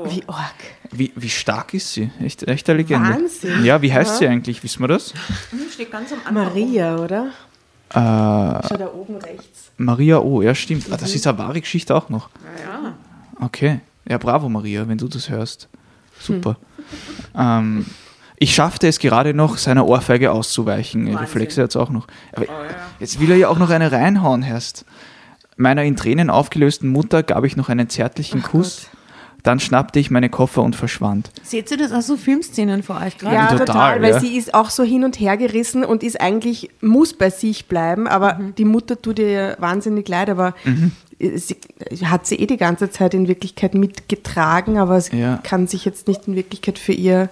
Wie arg. Wie, wie stark ist sie? Echt, echt eine Legende. Wahnsinn. Ja, wie heißt sie eigentlich? Wissen wir das? Steht ganz am Maria, oder? Äh, Schau da oben rechts. Maria O, ja stimmt. Ah, das ist eine wahre Geschichte auch noch. Okay. Ja, bravo Maria, wenn du das hörst. Super. Ähm, ich schaffte es gerade noch, seiner Ohrfeige auszuweichen. Reflexe hat es auch noch. Aber jetzt will er ja auch noch eine reinhauen, Herst. Meiner in Tränen aufgelösten Mutter gab ich noch einen zärtlichen Kuss. Dann schnappte ich meine Koffer und verschwand. Seht ihr das auch so Filmszenen vor euch gerade? Ja, Total, total, weil ja. sie ist auch so hin und her gerissen und ist eigentlich, muss bei sich bleiben, aber die Mutter tut ihr wahnsinnig leid, aber sie hat sie eh die ganze Zeit in Wirklichkeit mitgetragen, aber sie Ja. kann sich jetzt nicht in Wirklichkeit für ihr,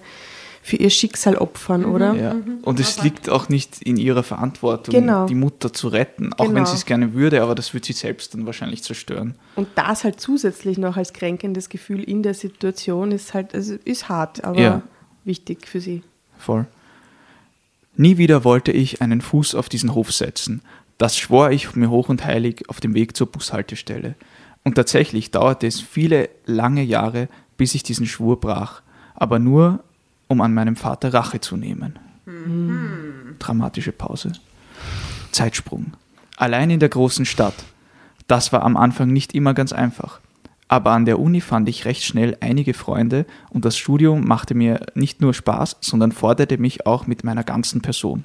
für ihr Schicksal opfern, oder? Ja. Und es liegt auch nicht in ihrer Verantwortung, Genau. die Mutter zu retten. Auch wenn Genau. sie es gerne würde, aber das wird sie selbst dann wahrscheinlich zerstören. Und das halt zusätzlich noch als kränkendes Gefühl in der Situation ist halt, also ist hart, aber Ja. wichtig für sie. Voll. Nie wieder wollte ich einen Fuß auf diesen Hof setzen. Das schwor ich mir hoch und heilig auf dem Weg zur Bushaltestelle. Und tatsächlich dauerte es viele lange Jahre, bis ich diesen Schwur brach. Aber nur, um an meinem Vater Rache zu nehmen. Dramatische Pause. Zeitsprung. Allein in der großen Stadt. Das war am Anfang nicht immer ganz einfach. Aber an der Uni fand ich recht schnell einige Freunde und das Studium machte mir nicht nur Spaß, sondern forderte mich auch mit meiner ganzen Person.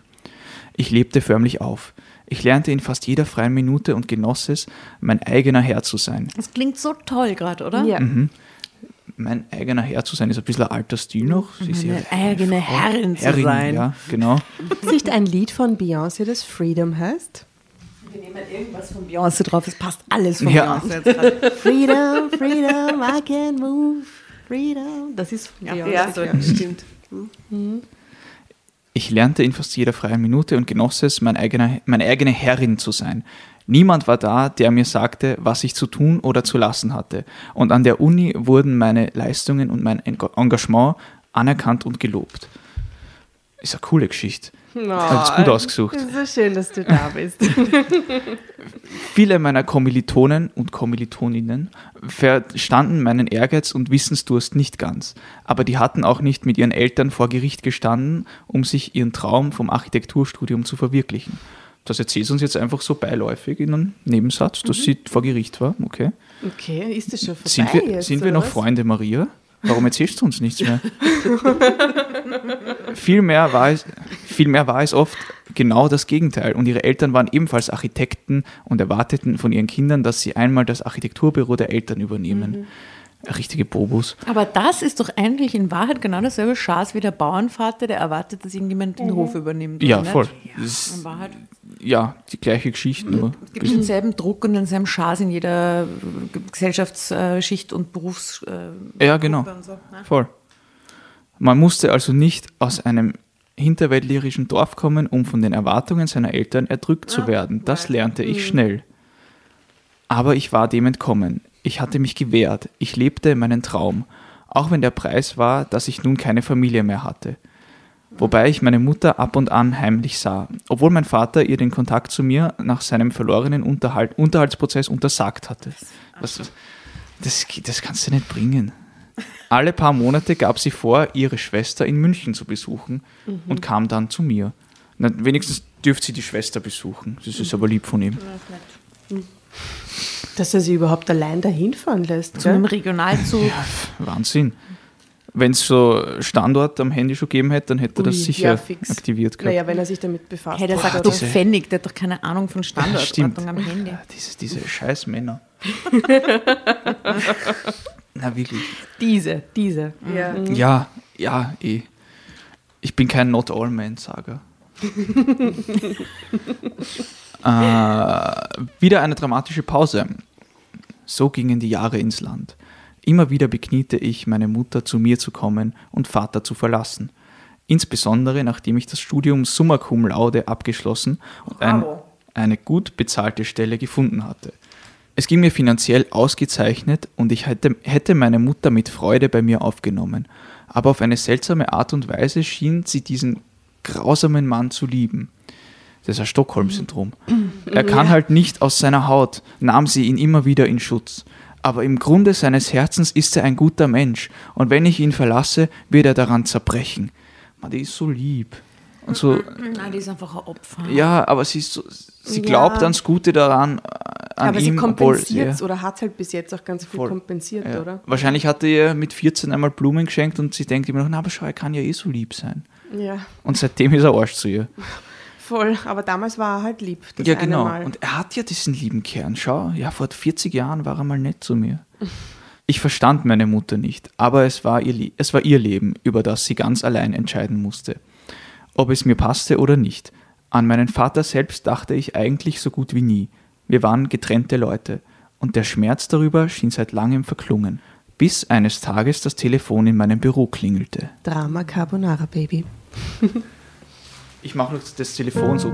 Ich lebte förmlich auf. Ich lernte in fast jeder freien Minute und genoss es, mein eigener Herr zu sein. Das klingt so toll gerade, oder? Ja. Mein eigener Herr zu sein ist ein bisschen ein alter Stil noch. Sie ist ja eigene Herrin zu Herrin, sein. Ja, genau. Ist nicht ein Lied von Beyoncé, das Freedom heißt? Wir nehmen irgendwas von Beyoncé drauf, es passt alles von Ja. Beyoncé. (laughs) Freedom, freedom, I can move. Freedom. Das ist von Beyoncé. ja, so stimmt. Ich lernte in fast jeder freien Minute und genoss es, mein eigener, meine eigene Herrin zu sein. Niemand war da, der mir sagte, was ich zu tun oder zu lassen hatte. Und an der Uni wurden meine Leistungen und mein Eng- Engagement anerkannt und gelobt. Ist eine coole Geschichte. Hat's gut ausgesucht. Es ist so schön, dass du da bist. (laughs) Viele meiner Kommilitonen und Kommilitoninnen verstanden meinen Ehrgeiz und Wissensdurst nicht ganz, aber die hatten auch nicht mit ihren Eltern vor Gericht gestanden, um sich ihren Traum vom Architekturstudium zu verwirklichen. Das erzählt uns jetzt einfach so beiläufig in einem Nebensatz, dass sie vor Gericht war. Okay. Okay, ist das schon vorbei Sind wir, jetzt, sind wir noch was? Freunde, Maria? Warum erzählst du uns nichts mehr? (laughs) vielmehr, war es, vielmehr war es oft genau das Gegenteil. Und ihre Eltern waren ebenfalls Architekten und erwarteten von ihren Kindern, dass sie einmal das Architekturbüro der Eltern übernehmen. Richtige Bobos. Aber das ist doch eigentlich in Wahrheit genau dasselbe Schaß wie der Bauernvater, der erwartet, dass irgendjemand den Hof übernimmt. Ja, voll. Das In Wahrheit ja, die gleiche Geschichte nur. es gibt denselben Druck und denselben Schaß in jeder äh, Gesellschaftsschicht und Berufs. äh, Ja, genau. So, ne? Voll. Man musste also nicht aus einem hinterwäldlerischen Dorf kommen, um von den Erwartungen seiner Eltern erdrückt zu werden. Das lernte ich schnell. Aber ich war dem entkommen. Ich hatte mich gewehrt. Ich lebte meinen Traum. Auch wenn der Preis war, dass ich nun keine Familie mehr hatte. Wobei ich meine Mutter ab und an heimlich sah, obwohl mein Vater ihr den Kontakt zu mir nach seinem verlorenen Unterhalt, Unterhaltsprozess untersagt hatte. Was, das, das kannst du nicht bringen. Alle paar Monate gab sie vor, ihre Schwester in München zu besuchen und kam dann zu mir. Na, wenigstens dürfte sie die Schwester besuchen. Das ist aber lieb von ihm. Dass er sie überhaupt allein dahin fahren lässt. Zu einem? Regionalzug. Wahnsinn. Wenn es so Standort am Handy schon gegeben hätte, dann hätte er das Ui, sicher ja, fix. aktiviert gehabt. Naja, wenn er sich damit befasst. Hey, der hat, sagt oder? doch Pfennig, der hat doch keine Ahnung von. Standortordnung am Handy. Ja, diese, diese scheiß Männer. (laughs) Na wirklich. Diese, diese. Ja. Ja, ja, eh. Ich bin kein Not-All-Man-Sager. (laughs) (laughs) äh, wieder eine dramatische Pause. So gingen die Jahre ins Land. Immer wieder bekniete ich meine Mutter, zu mir zu kommen und Vater zu verlassen. Insbesondere nachdem ich das Studium Summa Cum Laude abgeschlossen und ein, eine gut bezahlte Stelle gefunden hatte. Es ging mir finanziell ausgezeichnet und ich hätte, hätte meine Mutter mit Freude bei mir aufgenommen. Aber auf eine seltsame Art und Weise schien sie diesen grausamen Mann zu lieben. Das ist ein Stockholm-Syndrom. Er kann halt nicht aus seiner Haut, nahm sie ihn immer wieder in Schutz. Aber im Grunde seines Herzens ist er ein guter Mensch. Und wenn ich ihn verlasse, wird er daran zerbrechen. Man, die ist so lieb. Und so, Nein, die ist einfach ein Opfer. ja, aber sie, ist so, sie glaubt Ja. ans Gute daran, äh, an Aber ihm, sie obwohl kompensiert ja, oder hat halt bis jetzt auch ganz viel Voll. kompensiert, ja. oder? Wahrscheinlich hat er ihr mit 14 einmal Blumen geschenkt und sie denkt immer noch, na, aber schau, er kann ja eh so lieb sein. Ja, Und seitdem ist er Arsch zu ihr. Voll. Aber damals war er halt lieb. Das ja, eine genau. Mal. Und er hat ja diesen lieben Kern. Schau, ja, vor 40 Jahren war er mal nett zu mir. (laughs) Ich verstand meine Mutter nicht, aber es war, ihr, es war ihr Leben, über das sie ganz allein entscheiden musste. Ob es mir passte oder nicht. An meinen Vater selbst dachte ich eigentlich so gut wie nie. Wir waren getrennte Leute und der Schmerz darüber schien seit langem verklungen, bis eines Tages das Telefon in meinem Büro klingelte. Drama Carbonara Baby. (laughs) Ich mache das Telefon so.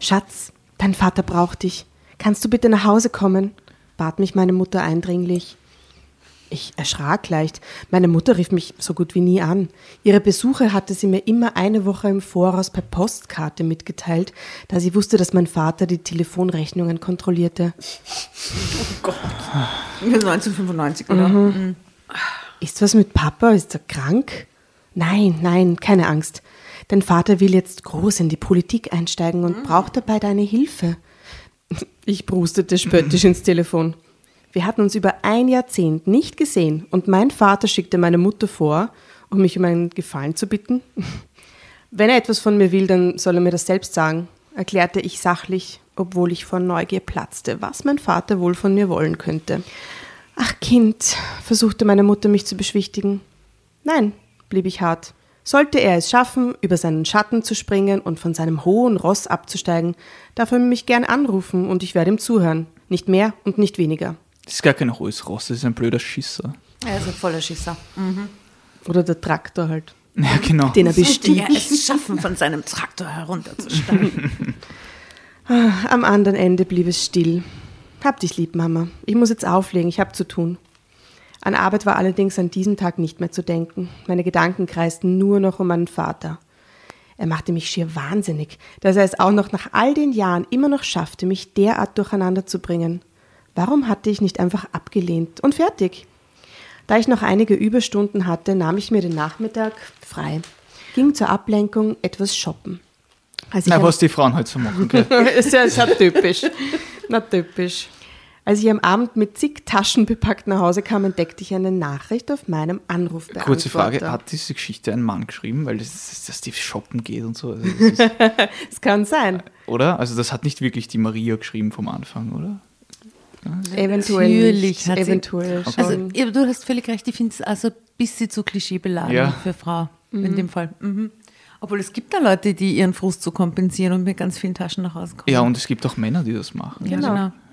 Schatz, dein Vater braucht dich. Kannst du bitte nach Hause kommen? bat mich meine Mutter eindringlich. Ich erschrak leicht. Meine Mutter rief mich so gut wie nie an. Ihre Besuche hatte sie mir immer eine Woche im Voraus per Postkarte mitgeteilt, da sie wusste, dass mein Vater die Telefonrechnungen kontrollierte. 1995, oder? Ist was mit Papa? Ist er krank? Nein, nein, keine Angst. Dein Vater will jetzt groß in die Politik einsteigen und braucht dabei deine Hilfe. Ich brustete spöttisch ins Telefon. Wir hatten uns über ein Jahrzehnt nicht gesehen und mein Vater schickte meine Mutter vor, um mich um einen Gefallen zu bitten. Wenn er etwas von mir will, dann soll er mir das selbst sagen, erklärte ich sachlich, obwohl ich vor Neugier platzte, was mein Vater wohl von mir wollen könnte. Ach Kind, versuchte meine Mutter mich zu beschwichtigen. Nein, blieb ich hart. Sollte er es schaffen, über seinen Schatten zu springen und von seinem hohen Ross abzusteigen, darf er mich gern anrufen und ich werde ihm zuhören. Nicht mehr und nicht weniger. Das ist gar kein hohes Ross, das ist ein blöder Schisser. Er ist ein voller Schisser. Oder der Traktor halt, (laughs) Ja, genau. den er bestieg. Ja, es schaffen, von seinem Traktor herunterzusteigen. (laughs) Am anderen Ende blieb es still. Hab dich lieb, Mama. Ich muss jetzt auflegen, ich hab zu tun. An Arbeit war allerdings an diesem Tag nicht mehr zu denken. Meine Gedanken kreisten nur noch um meinen Vater. Er machte mich schier wahnsinnig, dass er es auch noch nach all den Jahren immer noch schaffte, mich derart durcheinander zu bringen. Warum hatte ich nicht einfach abgelehnt und fertig? Da ich noch einige Überstunden hatte, nahm ich mir den Nachmittag frei, ging zur Ablenkung etwas shoppen. Na, was die Frauen halt so machen. Gell? (laughs) ist ja, ist ja typisch. Na typisch. Als ich am Abend mit zig Taschen bepackt nach Hause kam, entdeckte ich eine Nachricht auf meinem Anrufbeantworter. Kurze Frage, hat diese Geschichte ein Mann geschrieben, weil das, das, dass die shoppen geht und so? Also das ist, (laughs) Es kann sein. oder? Also das hat nicht wirklich die Maria geschrieben vom Anfang, oder? Eventuell Natürlich hat sie- eventuell schon. Also, ja, du hast völlig recht, ich finde es also ein bisschen zu klischeebeladen Ja. für Frau in dem Fall. Mhm. Obwohl es gibt da Leute, die ihren Frust so kompensieren und mit ganz vielen Taschen nach Hause kommen. Ja, und es gibt auch Männer, die das machen.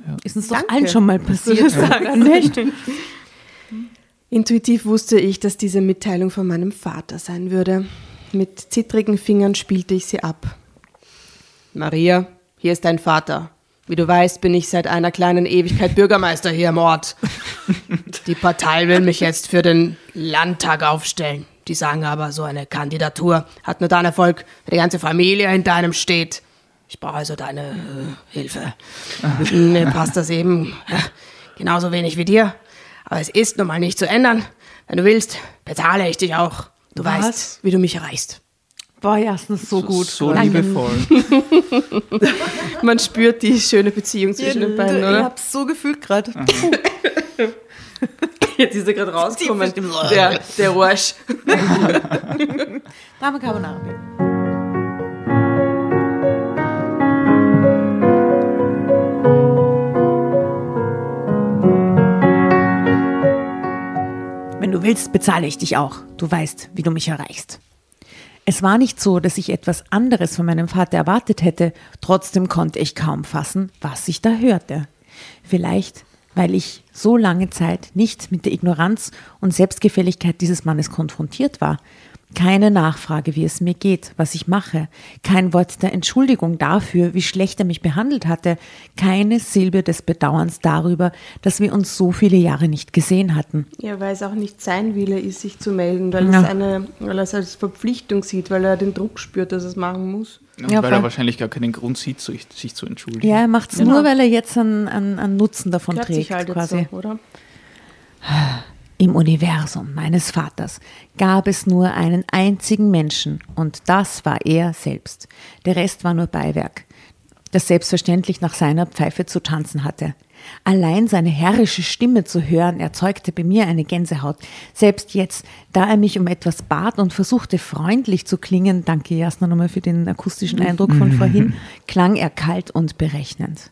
Ja. Ist uns doch Danke. allen schon mal passiert. Nicht? (laughs) Intuitiv wusste ich, dass diese Mitteilung von meinem Vater sein würde. Mit zittrigen Fingern spielte ich sie ab. Maria, hier ist dein Vater. Wie du weißt, bin ich seit einer kleinen Ewigkeit Bürgermeister hier im Ort. Die Partei will mich jetzt für den Landtag aufstellen. Die sagen aber, so eine Kandidatur hat nur dann Erfolg, wenn die ganze Familie hinter einem steht. Ich brauche also deine äh, Hilfe. (laughs) Mir passt das eben äh, genauso wenig wie dir. Aber es ist nun mal nicht zu ändern. Wenn du willst, bezahle ich dich auch. Du Was? weißt, wie du mich erreichst. Boah, Jasna, so gut. So Danke. liebevoll. (laughs) Man spürt die schöne Beziehung zwischen den beiden, Ich oder? hab's so gefühlt gerade. Jetzt ist er gerade rausgekommen. Der, der Arsch. (laughs) Drama Carbonara. Wenn du willst, bezahle ich dich auch. Du weißt, wie du mich erreichst. Es war nicht so, dass ich etwas anderes von meinem Vater erwartet hätte, trotzdem konnte ich kaum fassen, was ich da hörte. Vielleicht, weil ich so lange Zeit nicht mit der Ignoranz und Selbstgefälligkeit dieses Mannes konfrontiert war. Keine Nachfrage, wie es mir geht, was ich mache, kein Wort der Entschuldigung dafür, wie schlecht er mich behandelt hatte, keine Silbe des Bedauerns darüber, dass wir uns so viele Jahre nicht gesehen hatten. Ja, weil es auch nicht sein Wille ist, sich zu melden, weil, Ja. es eine, weil er es als Verpflichtung sieht, weil er den Druck spürt, dass er es machen muss. Und Ja, weil voll. er wahrscheinlich gar keinen Grund sieht, sich, sich zu entschuldigen. Ja, er macht es Genau. nur, weil er jetzt einen, einen, einen Nutzen davon Gehört trägt, sich halt quasi. jetzt so, oder? (sighs) Im Universum meines Vaters gab es nur einen einzigen Menschen und das war er selbst. Der Rest war nur Beiwerk, das selbstverständlich nach seiner Pfeife zu tanzen hatte. Allein seine herrische Stimme zu hören, erzeugte bei mir eine Gänsehaut. Selbst jetzt, da er mich um etwas bat und versuchte freundlich zu klingen, danke Jasna nochmal für den akustischen Eindruck von (laughs) vorhin, klang er kalt und berechnend.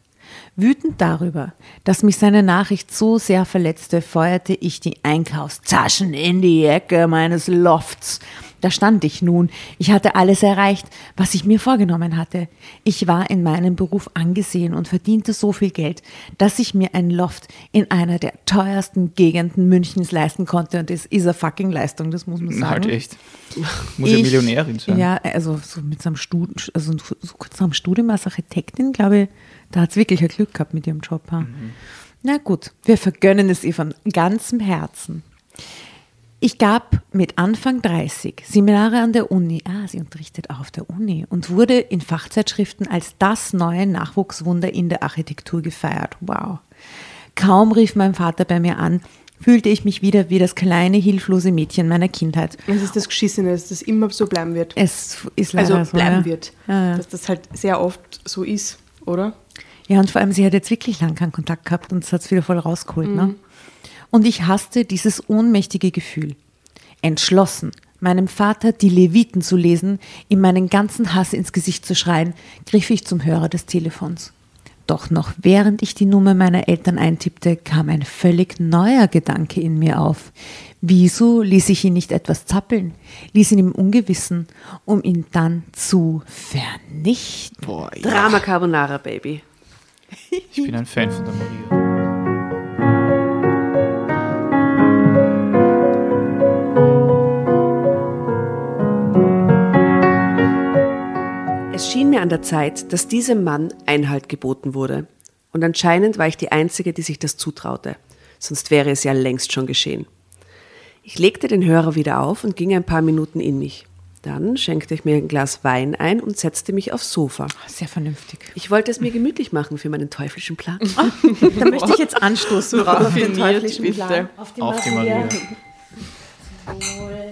Wütend darüber, dass mich seine Nachricht so sehr verletzte, feuerte ich die Einkaufstaschen in die Ecke meines Lofts. Da stand ich nun. Ich hatte alles erreicht, was ich mir vorgenommen hatte. Ich war in meinem Beruf angesehen und verdiente so viel Geld, dass ich mir ein Loft in einer der teuersten Gegenden Münchens leisten konnte. Und das ist eine fucking Leistung, das muss man sagen. Halt echt. Muss ja Ich- Millionärin sein. Ja, also so mit seinem Studium, also so kurz nach dem Studium als Architektin, glaube ich, da hat es wirklich ein Glück gehabt mit ihrem Job. ha. Na gut, wir vergönnen es ihr von ganzem Herzen. Ich gab mit Anfang 30 Seminare an der Uni. Ah, sie unterrichtet auch auf der Uni und wurde in Fachzeitschriften als das neue Nachwuchswunder in der Architektur gefeiert. Wow. Kaum rief mein Vater bei mir an, fühlte ich mich wieder wie das kleine, hilflose Mädchen meiner Kindheit. Das ist das Geschissene, dass das immer so bleiben wird. Es ist leider Also so, bleiben ja. wird. Ja, ja. Dass das halt sehr oft so ist, oder? ja, und vor allem, sie hat jetzt wirklich lang keinen Kontakt gehabt und es hat es wieder voll rausgeholt. Ne? Und ich hasste dieses ohnmächtige Gefühl. Entschlossen, meinem Vater die Leviten zu lesen, ihm meinen ganzen Hass ins Gesicht zu schreien, griff ich zum Hörer des Telefons. Doch noch während ich die Nummer meiner Eltern eintippte, kam ein völlig neuer Gedanke in mir auf. Wieso ließ ich ihn nicht etwas zappeln, ließ ihn im Ungewissen, um ihn dann zu vernichten? Boah, ja. Drama Carbonara, Baby. Ich bin ein Fan von der Maria. Es schien mir an der Zeit, dass diesem Mann Einhalt geboten wurde. Und anscheinend war ich die Einzige, die sich das zutraute. Sonst wäre es ja längst schon geschehen. Ich legte den Hörer wieder auf und ging ein paar Minuten in mich. Dann schenkte ich mir ein Glas Wein ein und setzte mich aufs Sofa. Sehr vernünftig. Ich wollte es mir gemütlich machen für meinen teuflischen Plan. (laughs) Da möchte ich jetzt anstoßen drauf. den teuflischen Plan. Auf die Auf die Maria.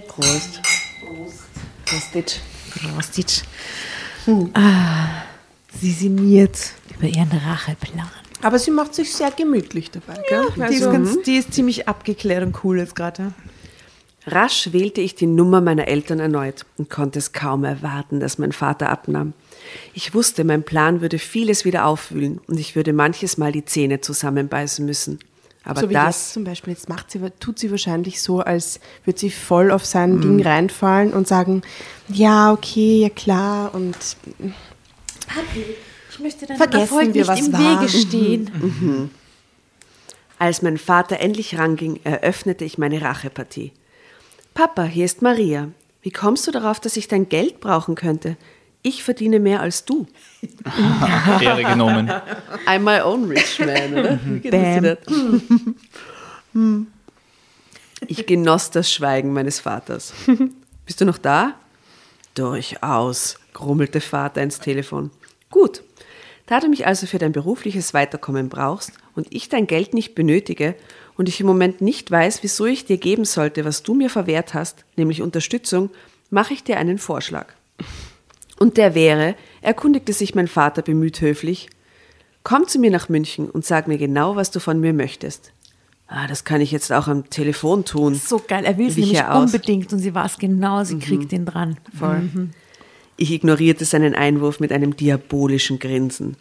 Prost. Prost. Prostitsch. Ah, sie sinniert über ihren Racheplan. Aber sie macht sich sehr gemütlich dabei, gell? Die ist, Also, ganz, die ist ziemlich abgeklärt und cool jetzt gerade. Rasch wählte ich die Nummer meiner Eltern erneut und konnte es kaum erwarten, dass mein Vater abnahm. Ich wusste, mein Plan würde vieles wieder aufwühlen und ich würde manches Mal die Zähne zusammenbeißen müssen. Aber so wie das, jetzt zum Beispiel, jetzt macht sie, tut sie wahrscheinlich so, als würde sie voll auf sein Ding reinfallen und sagen, ja, okay, ja klar und Ich möchte deinem Vergessen Erfolg wir, nicht was im war. Wege stehen. als mein Vater endlich ranging, eröffnete ich meine Rachepartie. Papa, hier ist Maria. Wie kommst du darauf, dass ich dein Geld brauchen könnte? Ich verdiene mehr als du. (laughs) Ehre genommen. I'm my own rich man, oder? Das Bam. dir das? Ich genoss das Schweigen meines Vaters. Bist du noch da? Durchaus, grummelte Vater ins Telefon. Gut. Da du mich also für dein berufliches Weiterkommen brauchst und ich dein Geld nicht benötige und ich im Moment nicht weiß, wieso ich dir geben sollte, was du mir verwehrt hast, nämlich Unterstützung, mache ich dir einen Vorschlag. Und der wäre, erkundigte sich mein Vater bemüht höflich, komm zu mir nach München und sag mir genau, was du von mir möchtest. Ah, das kann ich jetzt auch am Telefon tun. So geil, er will es nämlich unbedingt und sie weiß genau, sie kriegt ihn dran. Voll. Ich ignorierte seinen Einwurf mit einem diabolischen Grinsen.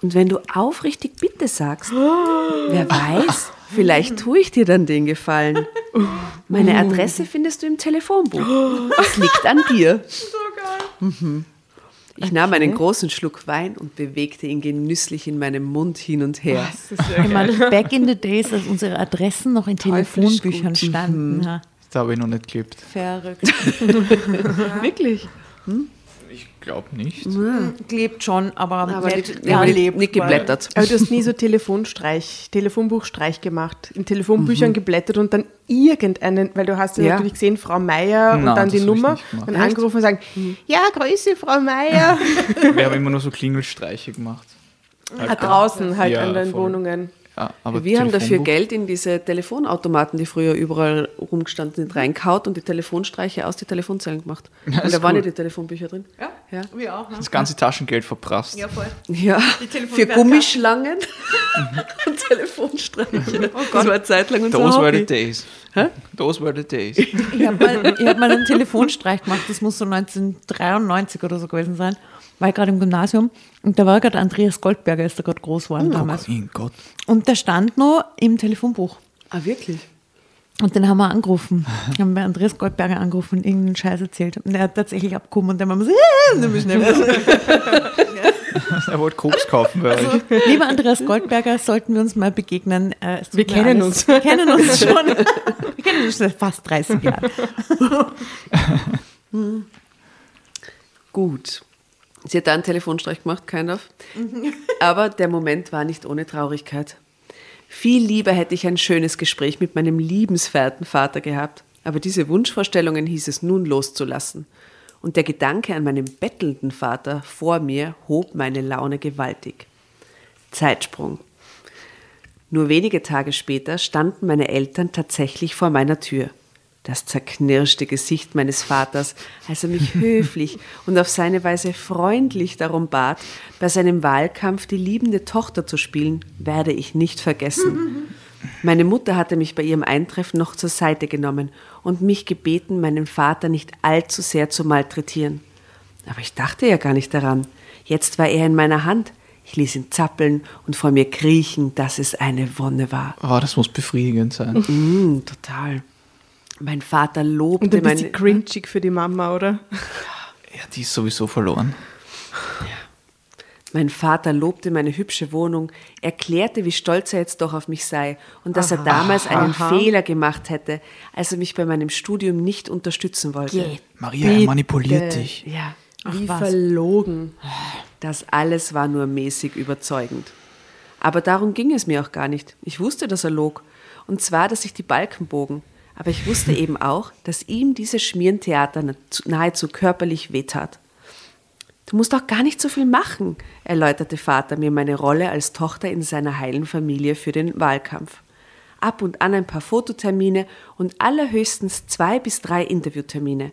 Und wenn du aufrichtig Bitte sagst, (gasps) wer weiß, vielleicht tue ich dir dann den Gefallen. (laughs) Meine Adresse findest du im Telefonbuch. Es liegt an dir. (laughs) Mhm. Ich nahm einen großen Schluck Wein und bewegte ihn genüsslich in meinem Mund hin und her. Ich meine, back in the days, als unsere Adressen noch in Telefonbüchern standen. Ja, Das habe ich noch nicht gelebt. verrückt. (laughs) Wirklich? Ich glaube nicht. Klebt schon, aber, Aber nicht, nicht, ja, nicht, nicht geblättert. Aber du hast nie so Telefonstreich, Telefonbuchstreich gemacht, in Telefonbüchern geblättert und dann irgendeinen, weil du hast ja, Ja. natürlich gesehen, Frau Meier und Nein, dann die Nummer und angerufen und sagen, ja, Grüße, Frau Meier. (laughs) Wir haben immer nur so Klingelstreiche gemacht. Ah, draußen halt Ja, an den voll. Wohnungen. Ja, aber Wir haben dafür Geld in diese Telefonautomaten, die früher überall rumgestanden sind, reinkaut und die Telefonstreiche aus die Telefonzellen gemacht. (laughs) Ja, und da waren ja cool. die Telefonbücher drin. Ja. ja. Wir auch, ne? Das ganze Taschengeld verprasst. Ja, voll. Ja, für. Gummischlangen (laughs) und Telefonstreiche. das war eine Zeit lang unser Those were Hobby. the days. Those were the days. Ich habe mal, ich hab mal einen Telefonstreich gemacht, das muss so 1993 oder so gewesen sein. War ich gerade im Gymnasium und da war gerade Andreas Goldberger, ist da gerade groß geworden damals. Mein Gott. Und der stand noch im Telefonbuch. Ah, wirklich? Und den haben wir angerufen. (laughs) haben bei Andreas Goldberger angerufen und irgendeinen Scheiß erzählt. Und er hat tatsächlich abgekommen und dann haben wir so, (laughs) äh, dann schnell (laughs) Er wollte Koks kaufen bei euch. Lieber Andreas Goldberger, sollten wir uns mal begegnen. Äh, Wir kennen alles- uns. Wir kennen uns schon. Wir kennen uns seit fast 30 Jahren. Gut. Sie hat da einen Telefonstreich gemacht, kind of. Aber der Moment war nicht ohne Traurigkeit. Viel lieber hätte ich ein schönes Gespräch mit meinem liebenswerten Vater gehabt. Aber diese Wunschvorstellungen hieß es nun loszulassen. Und der Gedanke an meinen bettelnden Vater vor mir hob meine Laune gewaltig. Zeitsprung. Nur wenige Tage später standen meine Eltern tatsächlich vor meiner Tür. Das zerknirschte Gesicht meines Vaters, als er mich (laughs) höflich und auf seine Weise freundlich darum bat, bei seinem Wahlkampf die liebende Tochter zu spielen, werde ich nicht vergessen. (laughs) Meine Mutter hatte mich bei ihrem Eintreffen noch zur Seite genommen und mich gebeten, meinen Vater nicht allzu sehr zu malträtieren. Aber ich dachte ja gar nicht daran. Jetzt war er in meiner Hand. Ich ließ ihn zappeln und vor mir kriechen, dass es eine Wonne war. Oh, das muss befriedigend sein. Mm, total. Mein Vater lobte Und ein meine. bisschen cringig für die Mama, oder? Ja, die ist sowieso verloren. Mein Vater lobte meine hübsche Wohnung, erklärte, wie stolz er jetzt doch auf mich sei und dass er damals einen Fehler gemacht hätte, als er mich bei meinem Studium nicht unterstützen wollte. Maria, er manipuliert dich. Ja, Wie was. verlogen. das alles war nur mäßig überzeugend. Aber darum ging es mir auch gar nicht. Ich wusste, dass er log. Und zwar, dass sich die Balken bogen. Aber ich wusste (laughs) eben auch, dass ihm dieses Schmierentheater nahezu- körperlich wehtat. Du musst auch gar nicht so viel machen, erläuterte Vater mir meine Rolle als Tochter in seiner heilen Familie für den Wahlkampf. Ab und an ein paar Fototermine und allerhöchstens zwei bis drei Interviewtermine.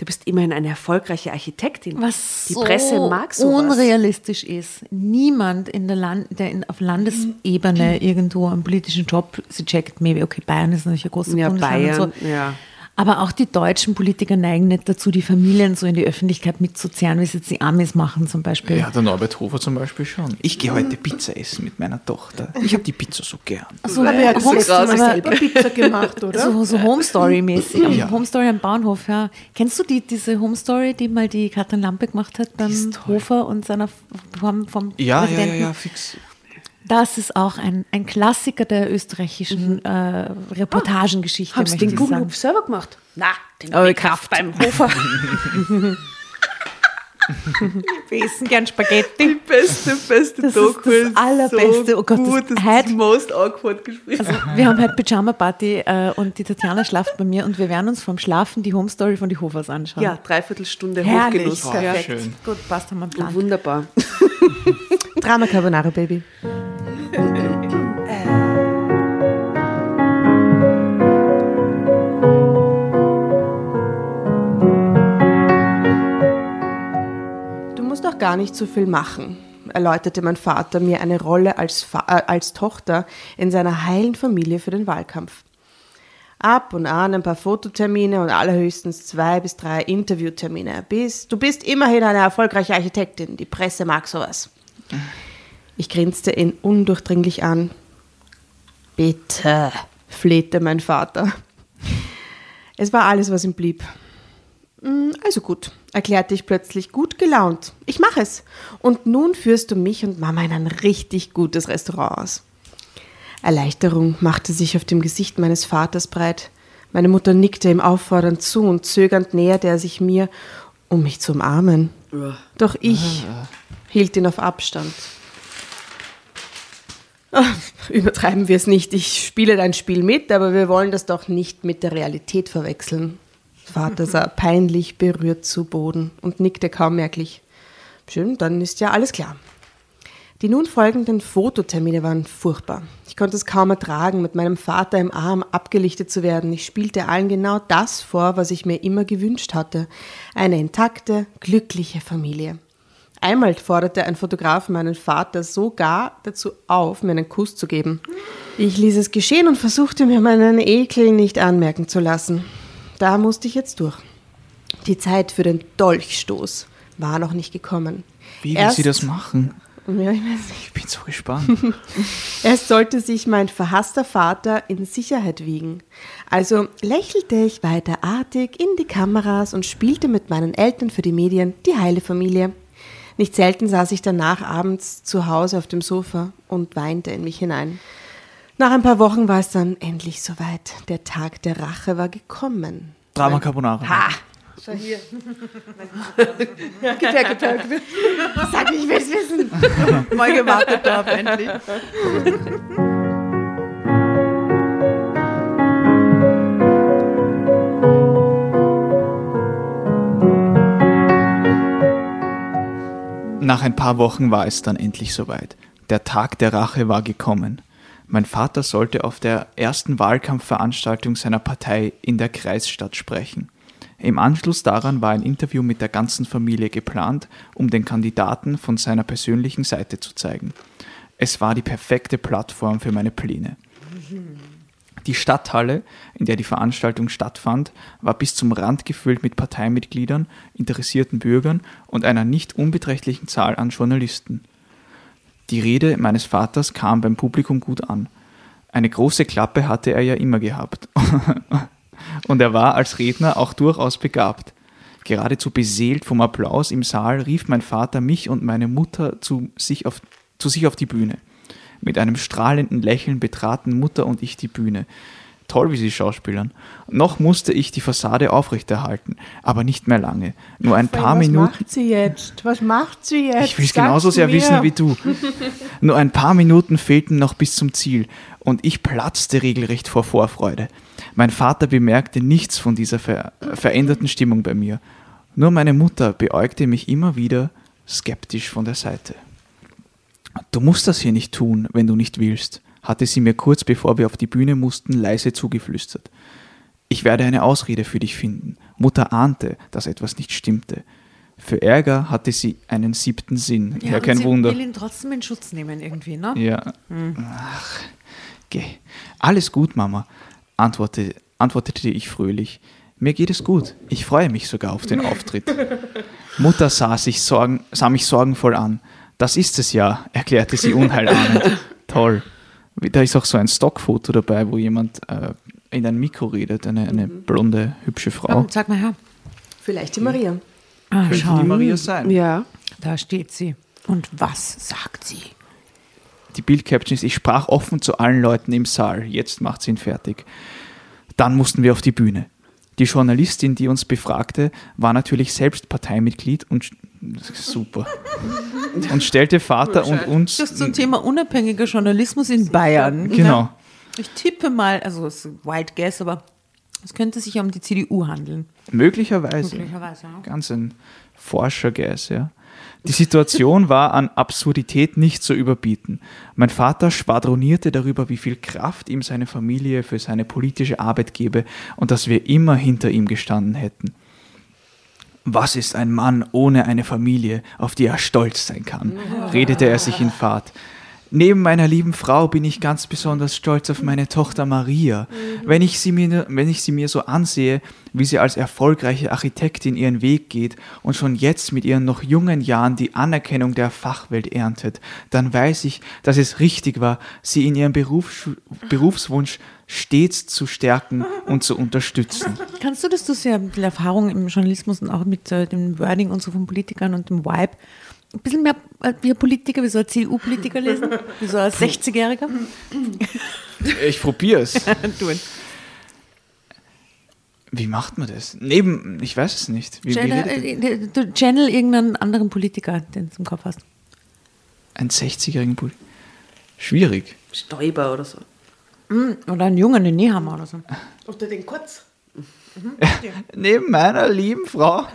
Du bist immerhin eine erfolgreiche Architektin. Was Die so Presse mag sowas. unrealistisch ist. Niemand in der Land, der in, auf Landesebene irgendwo einen politischen Job, sie checkt maybe, okay, Bayern ist natürlich ein großer Ja, Bundesland Bayern, so. ja. Aber auch die deutschen Politiker neigen nicht dazu, die Familien so in die Öffentlichkeit mitzuzerren, wie es jetzt die Amis machen zum Beispiel. Ja, der Norbert Hofer zum Beispiel schon. Ich gehe heute Pizza essen mit meiner Tochter. Ich habe die Pizza so gern. So, Aber er hat Home- selber (laughs) Pizza gemacht, oder? So, so Home Story mäßig. Am Ja. Home Story am Bahnhof, ja. Kennst du die, diese Home Story, die mal die Katrin Lampe gemacht hat beim Hofer und seiner vom, vom Ja, ja, ja, Präsidenten? ja, fix. Das ist auch ein, ein Klassiker der österreichischen äh, Reportagengeschichte. Haben Sie den Google. Hub selber gemacht? Na, den ich gekauft beim Hofer. (laughs) Wir essen gern Spaghetti. beste, beste Das ist Doku, das ist Allerbeste. so Oh Gott, das gut, das heute- ist most awkward Gespräch. Also, (laughs) wir haben heute Pyjama-Party äh, und die Tatjana schlaft bei mir und wir werden uns vom Schlafen die Home Story von die Hofers anschauen. Ja, dreiviertelstunde Herrlich. Hochgenuss. Oh, Perfekt. schön. Gut, passt, haben wir einen Plan. Wunderbar. (laughs) Drama Carbonara, Baby. (laughs) Du musst auch gar nicht so viel machen, erläuterte mein Vater mir eine Rolle als, Fa äh, als Tochter in seiner heilen Familie für den Wahlkampf. Ab und an ein paar Fototermine und allerhöchstens zwei bis drei Interviewtermine. Bis, du bist immerhin eine erfolgreiche Architektin. Die Presse mag sowas. Ich grinste ihn undurchdringlich an. Bitte, flehte mein Vater. Es war alles, was ihm blieb. "Mm, Also gut, erklärte ich plötzlich gut gelaunt. Ich mache es. Und nun führst du mich und Mama in ein richtig gutes Restaurant aus. Erleichterung machte sich auf dem Gesicht meines Vaters breit. Meine Mutter nickte ihm auffordernd zu und zögernd näherte er sich mir, um mich zu umarmen. Doch ich hielt ihn auf Abstand. (laughs) Übertreiben wir es nicht. Ich spiele dein Spiel mit, aber wir wollen das doch nicht mit der Realität verwechseln. Vater sah (laughs) peinlich berührt zu Boden und nickte kaum merklich. Schön, dann ist ja alles klar. Die nun folgenden Fototermine waren furchtbar. Ich konnte es kaum ertragen, mit meinem Vater im Arm abgelichtet zu werden. Ich spielte allen genau das vor, was ich mir immer gewünscht hatte. Eine intakte, glückliche Familie. Einmal forderte ein Fotograf meinen Vater sogar dazu auf, mir einen Kuss zu geben. Ich ließ es geschehen und versuchte mir meinen Ekel nicht anmerken zu lassen. Da musste ich jetzt durch. Die Zeit für den Dolchstoß war noch nicht gekommen. Wie will Erst- sie das machen? Ja, ich. Ich bin so gespannt. (laughs) Erst sollte sich mein verhasster Vater in Sicherheit wiegen. Also lächelte ich weiter artig in die Kameras und spielte mit meinen Eltern für die Medien die heile Familie. Nicht selten saß ich danach abends zu Hause auf dem Sofa und weinte in mich hinein. Nach ein paar Wochen war es dann endlich soweit. Der Tag der Rache war gekommen. Drama Carbonara. Ha! Schau hier. Gepäck, gepäck. Sag, ich will's wissen. Mal gewartet darauf endlich. (laughs) Nach ein paar Wochen war es dann endlich soweit. Der Tag der Rache war gekommen. Mein Vater sollte auf der ersten Wahlkampfveranstaltung seiner Partei in der Kreisstadt sprechen. Im Anschluss daran war ein Interview mit der ganzen Familie geplant, um den Kandidaten von seiner persönlichen Seite zu zeigen. Es war die perfekte Plattform für meine Pläne. Die Stadthalle, in der die Veranstaltung stattfand, war bis zum Rand gefüllt mit Parteimitgliedern, interessierten Bürgern und einer nicht unbeträchtlichen Zahl an Journalisten. Die Rede meines Vaters kam beim Publikum gut an. Eine große Klappe hatte er ja immer gehabt. (laughs) Und er war als Redner auch durchaus begabt. Geradezu beseelt vom Applaus im Saal rief mein Vater mich und meine Mutter zu sich auf, zu sich auf die Bühne. Mit einem strahlenden Lächeln betraten Mutter und ich die Bühne. Toll, wie sie schauspielern. Noch musste ich die Fassade aufrechterhalten, aber nicht mehr lange. Nur ein paar Was Minuten. macht sie jetzt? Was macht sie jetzt? Ich will es genauso sehr mir. wissen wie du. (laughs) Nur ein paar Minuten fehlten noch bis zum Ziel und ich platzte regelrecht vor Vorfreude. Mein Vater bemerkte nichts von dieser ver veränderten Stimmung bei mir. Nur meine Mutter beäugte mich immer wieder skeptisch von der Seite. Du musst das hier nicht tun, wenn du nicht willst, hatte sie mir kurz bevor wir auf die Bühne mussten leise zugeflüstert. Ich werde eine Ausrede für dich finden. Mutter ahnte, dass etwas nicht stimmte. Für Ärger hatte sie einen siebten Sinn. Ja, und kein sie Wunder. will ihn trotzdem in Schutz nehmen irgendwie, ne? Ja. Ach, geh. Alles gut, Mama, antwortete, antwortete ich fröhlich. Mir geht es gut. Ich freue mich sogar auf den (laughs) Auftritt. Mutter sah, sich sorgen, sah mich sorgenvoll an. Das ist es ja, erklärte sie unheilahmend. (laughs) Toll. Da ist auch so ein Stockfoto dabei, wo jemand äh, in ein Mikro redet, eine, eine blonde, hübsche Frau. Ja, sag mal her. Vielleicht die Maria. Ah, Könnte schau, die Maria sein. Ja. da steht sie. Und was sagt sie? Die Bildcaption ist, ich sprach offen zu allen Leuten im Saal. Jetzt macht sie ihn fertig. Dann mussten wir auf die Bühne. Die Journalistin, die uns befragte, war natürlich selbst Parteimitglied und super. (laughs) (laughs) Und stellte Vater und uns. Das ist zum Thema unabhängiger Journalismus in Bayern. Genau. Ich tippe mal, also es ist Wild Guess, aber es könnte sich ja um die CDU handeln. Möglicherweise. Möglicherweise, ja. Ganz ein Forscher-Guess, ja. Die Situation war an Absurdität nicht zu überbieten. Mein Vater schwadronierte darüber, wie viel Kraft ihm seine Familie für seine politische Arbeit gebe und dass wir immer hinter ihm gestanden hätten. Was ist ein Mann ohne eine Familie, auf die er stolz sein kann? redete er sich in Fahrt. Neben meiner lieben Frau bin ich ganz besonders stolz auf meine Tochter Maria. Wenn ich, sie mir, wenn ich sie mir so ansehe, wie sie als erfolgreiche Architektin ihren Weg geht und schon jetzt mit ihren noch jungen Jahren die Anerkennung der Fachwelt erntet, dann weiß ich, dass es richtig war, sie in ihrem Berufs Berufswunsch stets zu stärken und zu unterstützen. Kannst du das, du hast ja bisschen Erfahrung im Journalismus und auch mit äh, dem Wording und so von Politikern und dem Vibe. Ein bisschen mehr äh, wie ein Politiker, wie so ein CDU-Politiker lesen, wie so ein 60-Jähriger. Ich probiere (laughs) es. Wie macht man das? Neben, ich weiß es nicht. Wie, wie Channel, redet äh, du channel irgendeinen anderen Politiker, den du im Kopf hast. ein 60-jährigen Pol Schwierig. Stoiber oder so. Oder einen Jungen, den Nehammer oder so. Oder den Kurz. Neben meiner lieben Frau.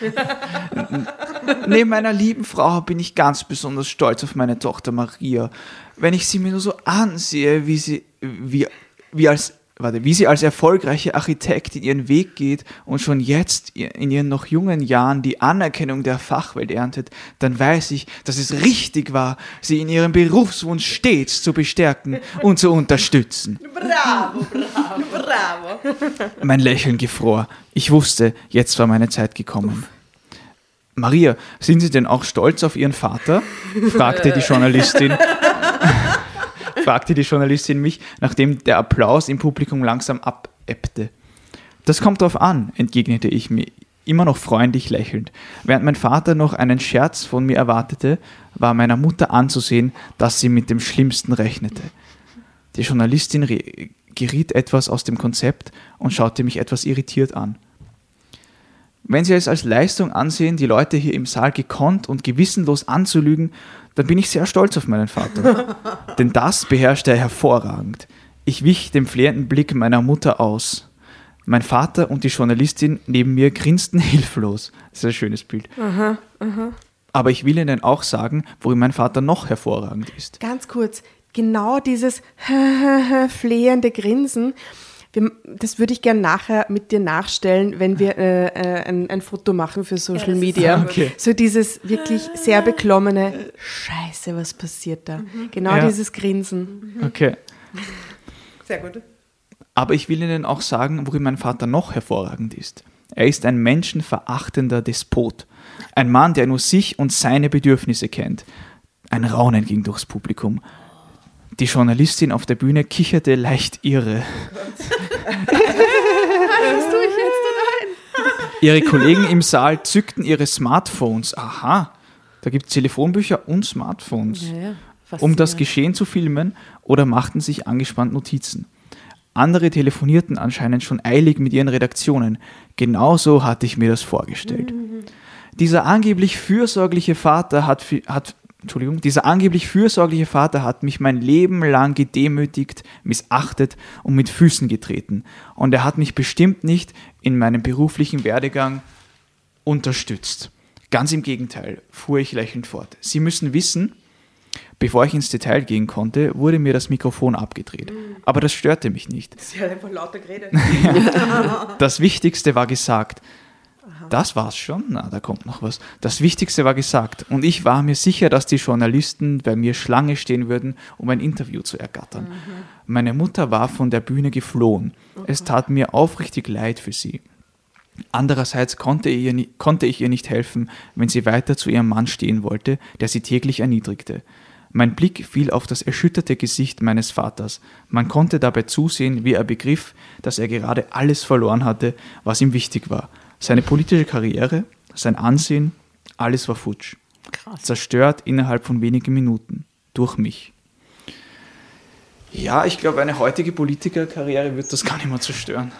(laughs) Neben meiner lieben Frau bin ich ganz besonders stolz auf meine Tochter Maria. Wenn ich sie mir nur so ansehe, wie sie, wie, wie als, warte, wie sie als erfolgreiche Architektin ihren Weg geht und schon jetzt in ihren noch jungen Jahren die Anerkennung der Fachwelt erntet, dann weiß ich, dass es richtig war, sie in ihrem Berufswunsch stets zu bestärken und zu unterstützen. (laughs) Bravo, bravo, bravo. Mein Lächeln gefror. Ich wusste, jetzt war meine Zeit gekommen. Maria, sind Sie denn auch stolz auf Ihren Vater? fragte die (laughs) Journalistin. Fragte die Journalistin mich, nachdem der Applaus im Publikum langsam abebbte. Das kommt drauf an, entgegnete ich mir, immer noch freundlich lächelnd. Während mein Vater noch einen Scherz von mir erwartete, war meiner Mutter anzusehen, dass sie mit dem Schlimmsten rechnete. Die Journalistin geriet etwas aus dem Konzept und schaute mich etwas irritiert an. Wenn Sie es als Leistung ansehen, die Leute hier im Saal gekonnt und gewissenlos anzulügen, dann bin ich sehr stolz auf meinen Vater. (laughs) Denn das beherrschte er hervorragend. Ich wich dem flehenden Blick meiner Mutter aus. Mein Vater und die Journalistin neben mir grinsten (laughs) hilflos. Das ist ein schönes Bild. Aber ich will Ihnen auch sagen, worin mein Vater noch hervorragend ist. Ganz kurz, genau dieses (laughs) flehende Grinsen, wir, das würde ich gerne nachher mit dir nachstellen, wenn wir äh, äh, ein, ein Foto machen für Social Media. Okay. So dieses wirklich sehr beklommene, scheiße, was passiert da? Genau Ja. dieses Grinsen. Okay. Sehr gut. Aber ich will Ihnen auch sagen, worin mein Vater noch hervorragend ist. Er ist ein menschenverachtender Despot. Ein Mann, der nur sich und seine Bedürfnisse kennt. Ein Raunen ging durchs Publikum. Die Journalistin auf der Bühne kicherte leicht irre. Ihre Kollegen im Saal zückten ihre Smartphones. Aha, da gibt es Telefonbücher und Smartphones Ja, ja. um das. Geschehen zu filmen oder machten sich angespannt Notizen. Andere telefonierten anscheinend schon eilig mit ihren Redaktionen. Genauso hatte ich mir das vorgestellt. Dieser angeblich fürsorgliche Vater hat, hat Entschuldigung, dieser angeblich fürsorgliche Vater hat mich mein Leben lang gedemütigt, missachtet und mit Füßen getreten. Und er hat mich bestimmt nicht in meinem beruflichen Werdegang unterstützt. Ganz im Gegenteil, fuhr ich lächelnd fort. Sie müssen wissen, bevor ich ins Detail gehen konnte, wurde mir das Mikrofon abgedreht. Aber das störte mich nicht. Sie hat einfach lauter geredet. (laughs) Das Wichtigste war gesagt. Das war's schon? Na, da kommt noch was. Das Wichtigste war gesagt. Und ich war mir sicher, dass die Journalisten bei mir Schlange stehen würden, um ein Interview zu ergattern. Meine Mutter war von der Bühne geflohen. Es tat mir aufrichtig leid für sie. Andererseits konnte, ihr, konnte ich ihr nicht helfen, wenn sie weiter zu ihrem Mann stehen wollte, der sie täglich erniedrigte. Mein Blick fiel auf das erschütterte Gesicht meines Vaters. Man konnte dabei zusehen, wie er begriff, dass er gerade alles verloren hatte, was ihm wichtig war. Seine politische Karriere, sein Ansehen, alles war futsch. Zerstört innerhalb von wenigen Minuten. Durch mich. Ja, ich glaube, eine heutige Politikerkarriere wird das gar nicht mehr zerstören.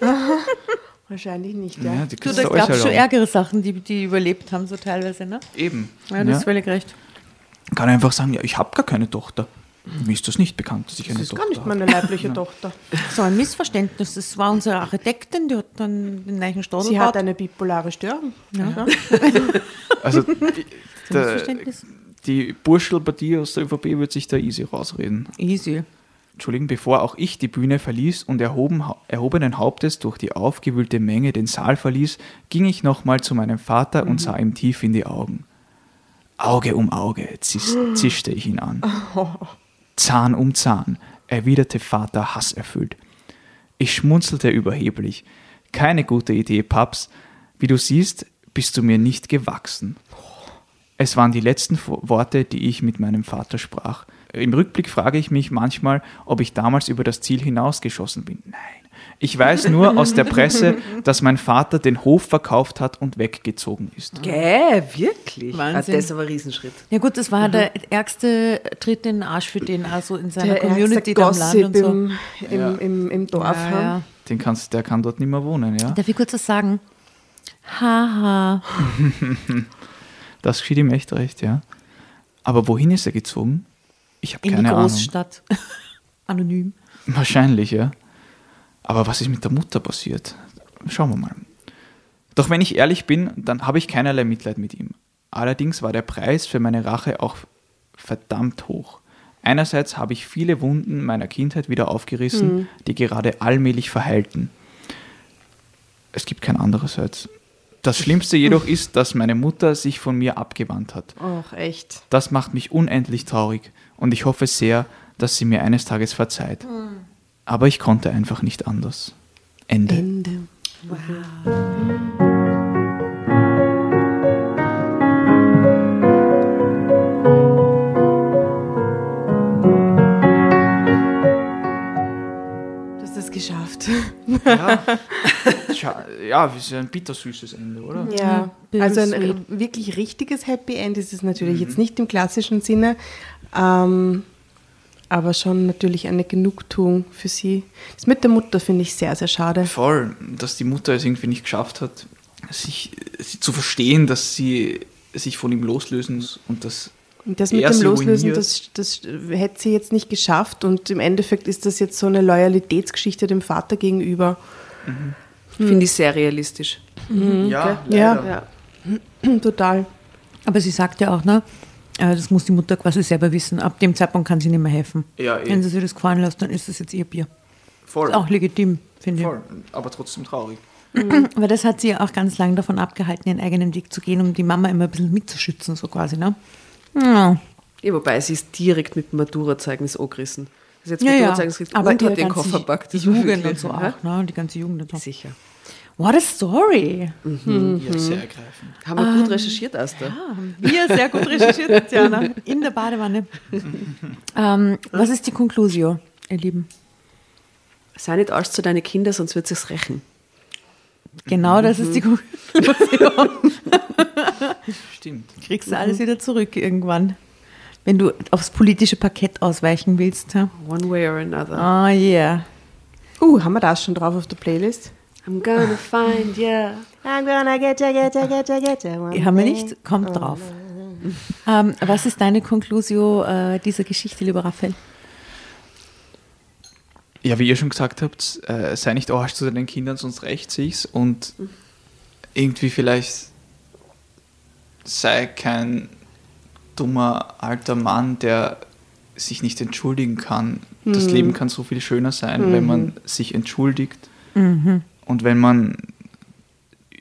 (laughs) Wahrscheinlich nicht, ja. Ja, die Du, da du gab es schon ärgere Sachen, die, die überlebt haben, so teilweise, ne? Eben. Ja, das ist völlig recht. Kann einfach sagen, ja, ich habe gar keine Tochter. Mir ist das nicht bekannt, dass ich eine Das ist Tochter gar nicht habe. meine leibliche (laughs) Tochter. So ein Missverständnis. Das war unsere Architektin, die hat dann den neuen Stadel Sie hat eine bipolare Störung. Ja. (laughs) Also die, der, Missverständnis. die Burschelpartie aus der ÖVP wird sich da easy rausreden. Easy. Entschuldigen, bevor auch ich die Bühne verließ und erhoben, erhobenen Hauptes durch die aufgewühlte Menge den Saal verließ, ging ich nochmal zu meinem Vater und sah ihm tief in die Augen. Auge um Auge zis, (gasps) zischte ich ihn an. (laughs) Zahn um Zahn, erwiderte Vater hasserfüllt. Ich schmunzelte überheblich. Keine gute Idee, Paps. Wie du siehst, bist du mir nicht gewachsen. Es waren die letzten Worte, die ich mit meinem Vater sprach. Im Rückblick frage ich mich manchmal, ob ich damals über das Ziel hinausgeschossen bin. Nein. Ich weiß nur aus der Presse, dass mein Vater den Hof verkauft hat und weggezogen ist. Gäh, wirklich? Wahnsinn. Ah, das ist aber ein Riesenschritt. Ja gut, das war der ärgste Tritt in den Arsch für den, also in seiner Der Community da im Land und so. im, im, Ja. im, im Dorf Ja, haben. ja. Den kannst, der kann dort nicht mehr wohnen, ja. Darf ich kurz was sagen? Haha. (laughs) Das geschieht ihm echt recht, ja. Aber wohin ist er gezogen? Ich habe In die keine Ahnung. Großstadt. (laughs) Anonym. Wahrscheinlich, ja. Aber was ist mit der Mutter passiert? Schauen wir mal. Doch wenn ich ehrlich bin, dann habe ich keinerlei Mitleid mit ihm. Allerdings war der Preis für meine Rache auch verdammt hoch. Einerseits habe ich viele Wunden meiner Kindheit wieder aufgerissen, die gerade allmählich verheilten. Es gibt kein andererseits. Das Schlimmste jedoch (laughs) ist, dass meine Mutter sich von mir abgewandt hat. Ach, echt. Das macht mich unendlich traurig und ich hoffe sehr, dass sie mir eines Tages verzeiht. Aber ich konnte einfach nicht anders. Ende. Ende. Du hast es geschafft. Ja, (laughs) ja ist ja ein bittersüßes Ende, oder? Ja, also ein wirklich richtiges Happy End ist es natürlich jetzt nicht im klassischen Sinne, ähm, aber schon natürlich eine Genugtuung für sie. Das mit der Mutter finde ich sehr, sehr schade. Voll, dass die Mutter es irgendwie nicht geschafft hat, sich, sich zu verstehen, dass sie sich von ihm loslösen muss und das das mit dem sie Loslösen, das, das hätte sie jetzt nicht geschafft und im Endeffekt ist das jetzt so eine Loyalitätsgeschichte dem Vater gegenüber. Finde ich sehr realistisch. Ja, Ja, leider. ja. (clears throat) total. Aber sie sagt ja auch, ne? Äh, Das muss die Mutter quasi selber wissen. Ab dem Zeitpunkt kann sie nicht mehr helfen. Ja, eh. Wenn sie sich das gefallen lässt, dann ist das jetzt ihr Bier. voll. Ist auch legitim, finde voll. Aber trotzdem traurig. ich. Aber das hat sie ja auch ganz lange davon abgehalten, ihren eigenen Weg zu gehen, um die Mama immer ein bisschen mitzuschützen, so quasi, ne? Ja. Ja, wobei sie ist direkt mit dem Maturazeugnis angerissen. Also jetzt Ja, ja. Maturazeugnis gekriegt Aber und hat den Koffer packt. War Jugend und so Hä? auch, ne? Die ganze Jugend und so. Sicher. What a story! Ja, sehr ergreifend. Haben wir gut recherchiert, Asta. Wir sehr gut recherchiert, Tatjana. In der Badewanne. ähm, was ist die Conclusio, ihr Lieben? Sei nicht alles zu deine Kinder, sonst wird es rächen. Genau das ist die Conclusio. (laughs) Stimmt. Kriegst du alles wieder zurück irgendwann. Wenn du aufs politische Parkett ausweichen willst. Ja? One way or another. Oh yeah. Uh, haben wir das schon drauf auf der Playlist? I'm gonna find ya. I'm gonna get ya, get ya, get ya, get ya. one Haben wir nicht? Kommt drauf. Ähm, was ist deine Conclusio äh, dieser Geschichte, lieber Raphael? Ja, wie ihr schon gesagt habt, äh, sei nicht Arsch zu deinen Kindern, sonst rächt sich's. Und irgendwie vielleicht sei kein dummer alter Mann, der sich nicht entschuldigen kann. Das Leben kann so viel schöner sein, wenn man sich entschuldigt und wenn man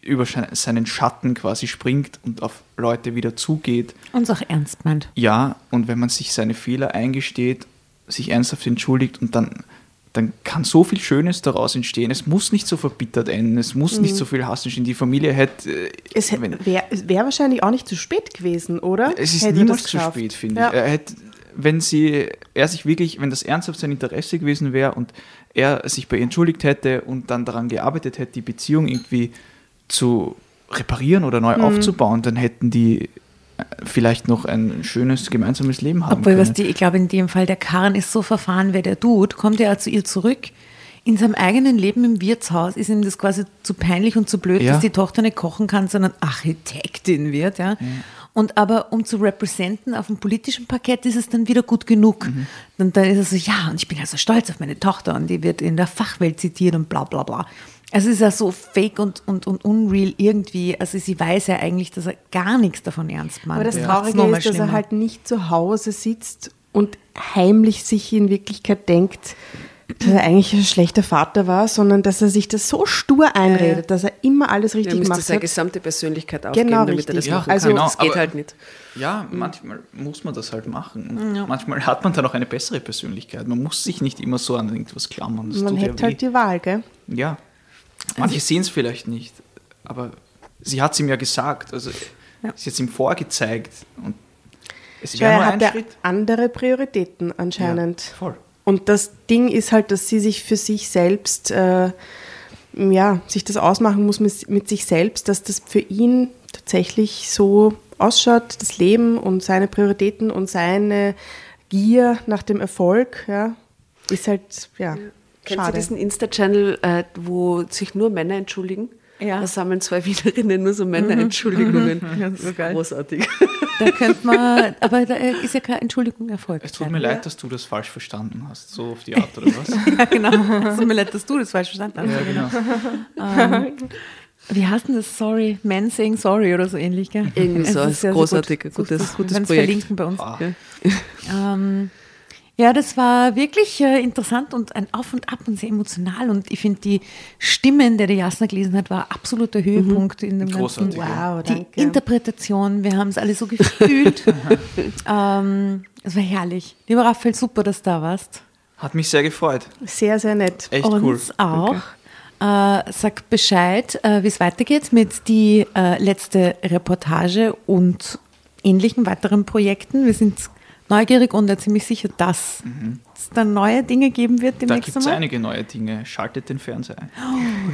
über seinen Schatten quasi springt und auf Leute wieder zugeht. Uns auch ernst meint. Ja, und wenn man sich seine Fehler eingesteht, sich ernsthaft entschuldigt und dann dann kann so viel Schönes daraus entstehen. Es muss nicht so verbittert enden, es muss nicht so viel Hass entstehen. Die Familie hätte. äh, Es wäre wär wahrscheinlich auch nicht zu spät gewesen, oder? es ist Hätte niemals zu spät, finde Ja. ich. Hätte, wenn sie, er sich wirklich, wenn das ernsthaft sein Interesse gewesen wäre und er sich bei ihr entschuldigt hätte und dann daran gearbeitet hätte, die Beziehung irgendwie zu reparieren oder Mhm. neu aufzubauen, dann hätten die äh, vielleicht noch ein schönes gemeinsames Leben haben Obwohl, können. was die, ich glaube, in dem Fall, der Karren ist so verfahren, wer der tut, kommt er zu ihr zurück. In seinem eigenen Leben im Wirtshaus ist ihm das quasi zu peinlich und zu blöd, Ja. dass die Tochter nicht kochen kann, sondern Architektin wird. Ja. Und aber um zu representen auf dem politischen Parkett ist es dann wieder gut genug. Mhm. Und dann ist er so, ja, und ich bin also stolz auf meine Tochter und die wird in der Fachwelt zitiert und bla bla bla. Also es ist ja so fake und, und, und unreal irgendwie. Also sie weiß ja eigentlich, dass er gar nichts davon ernst meint. Aber das noch Traurige ist, dass er halt nicht zu Hause sitzt und heimlich sich in Wirklichkeit denkt, dass er eigentlich ein schlechter Vater war, sondern dass er sich das so stur einredet, dass er immer alles Er richtig müsste gemacht seine hat. gesamte Persönlichkeit aufgeben, Genau, damit er das richtig. machen Ja, kann. genau, das geht halt nicht. Ja, manchmal muss man das halt machen. Und Manchmal hat man dann auch eine bessere Persönlichkeit. Man muss sich nicht immer so an irgendwas klammern. Das Man ja hätte halt die Wahl, gell? Ja. Manche sehen es vielleicht nicht, aber sie hat es ihm ja gesagt. Also sie hat es ihm vorgezeigt. Und es Schau, wäre nur er ein hat ja Schritt. andere Prioritäten anscheinend. Ja, voll. Und das Ding ist halt, dass sie sich für sich selbst, äh, ja, sich das ausmachen muss mit, mit sich selbst, dass das für ihn tatsächlich so ausschaut, das Leben und seine Prioritäten und seine Gier nach dem Erfolg, ja, ist halt, ja, Kennt schade. ihr diesen Insta-Channel, äh, wo sich nur Männer entschuldigen? Ja. Da sammeln zwei Wienerinnen nur so Männer-Entschuldigungen. Ja, das ist so geil. Großartig. Da könnte man, aber da ist ja keine Entschuldigung erfolgt. Es tut mir leid, dass du das falsch verstanden hast. So auf die Art, oder was? (laughs) Ja, genau. Es tut mir leid, dass du das falsch verstanden hast. ja, genau. Wie heißt denn das? Sorry, Man saying sorry oder so ähnlich, gell? Irgendwie so, ist großartig, gut. gutes- gutes Wir werden es Projekt. verlinken bei uns. Ah. Ähm, ja, das war wirklich äh, interessant und ein Auf und Ab und sehr emotional. Und ich finde, die Stimmen, der die Jasna gelesen hat, war absoluter Höhepunkt in dem Großartig, ganzen. Wow, Die danke. Interpretation, wir haben es alle so gefühlt. (laughs) ähm, es war herrlich. Lieber Raphael, super, dass du da warst. Hat mich sehr gefreut. Sehr, sehr nett. Echt Uns cool. auch. Äh, sag Bescheid, äh, wie es weitergeht mit die äh, letzte Reportage und ähnlichen weiteren Projekten. Wir sind neugierig und ja ziemlich sicher, dass es dann neue Dinge geben wird Da demnächst gibt es einige neue Dinge. Schaltet den Fernseher ein.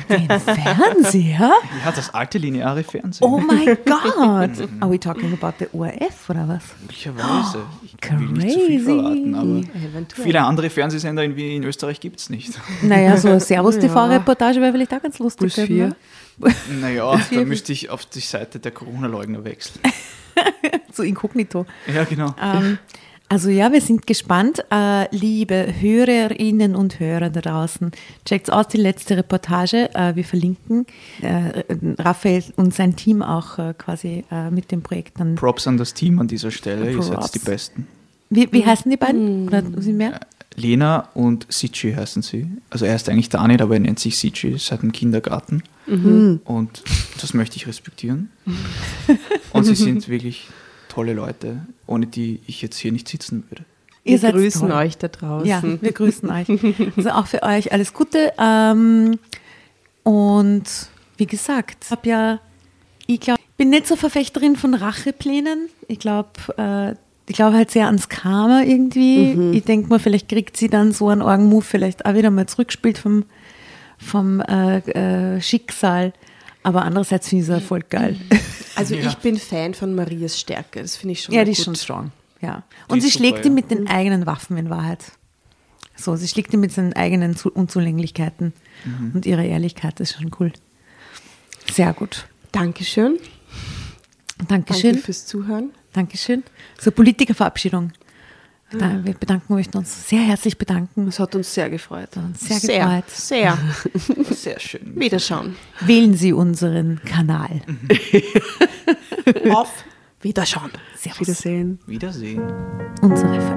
Den Fernseher? (laughs) Ja, das alte lineare Fernsehen. Oh mein (laughs) Gott! Are we talking about the ORF oder was? Möglicherweise. Ich will nicht zu viel Crazy. verraten, aber Eventuell. viele andere Fernsehsender in, wie in Österreich gibt es nicht. (laughs) Naja, so eine Servus-TV-Reportage wäre vielleicht auch ganz lustig. Gewesen, vier. Naja, da müsste ich auf die Seite der Corona-Leugner wechseln. So inkognito. Ja, genau. Ähm, also ja, wir sind gespannt. Äh, liebe Hörerinnen und Hörer da draußen, checkt aus die letzte Reportage. Äh, wir verlinken äh, Raphael und sein Team auch äh, quasi äh, mit dem Projekt dann. Props an das Team an dieser Stelle. Ihr seid die Besten. Wie, wie heißen die beiden? Oder sind mehr? Lena und Sici heißen sie. Also er ist eigentlich Daniel, aber er nennt sich Sici seit dem Kindergarten. Und das möchte ich respektieren. Und sie sind (laughs) wirklich tolle Leute, ohne die ich jetzt hier nicht sitzen würde. Wir seid grüßen toll. euch da draußen. Ja, wir grüßen euch. (laughs) Also auch für euch alles Gute. Ähm, und wie gesagt, ich habe ja, ich glaube, bin nicht so Verfechterin von Racheplänen. Ich glaube, äh, ich glaube halt sehr ans Karma irgendwie. Ich denke mal, vielleicht kriegt sie dann so einen Orgenmove vielleicht auch wieder mal zurückgespielt vom, vom äh, äh, Schicksal. Aber andererseits finde ich es voll geil. (laughs) Also Ja. ich bin Fan von Marias Stärke. Das finde ich schon Ja, die ist gut. schon strong. Ja. Und ist sie super, schlägt ihn ja. mit den eigenen Waffen in Wahrheit. So, sie schlägt ihn mit seinen eigenen Zu- Unzulänglichkeiten Mhm. und ihrer Ehrlichkeit. Ist schon cool. Sehr gut. Dankeschön. Dankeschön. Danke fürs Zuhören. Dankeschön. So, Politikerverabschiedung. Da, wir bedanken möchten uns sehr herzlich bedanken. Das hat uns sehr gefreut. Uns sehr, sehr, gefreut. sehr. (laughs) Sehr schön. Wiederschauen. Wählen Sie unseren Kanal. (laughs) Auf Wiederschauen. Servus. Wiedersehen. Wiedersehen. Unsere Verehrung.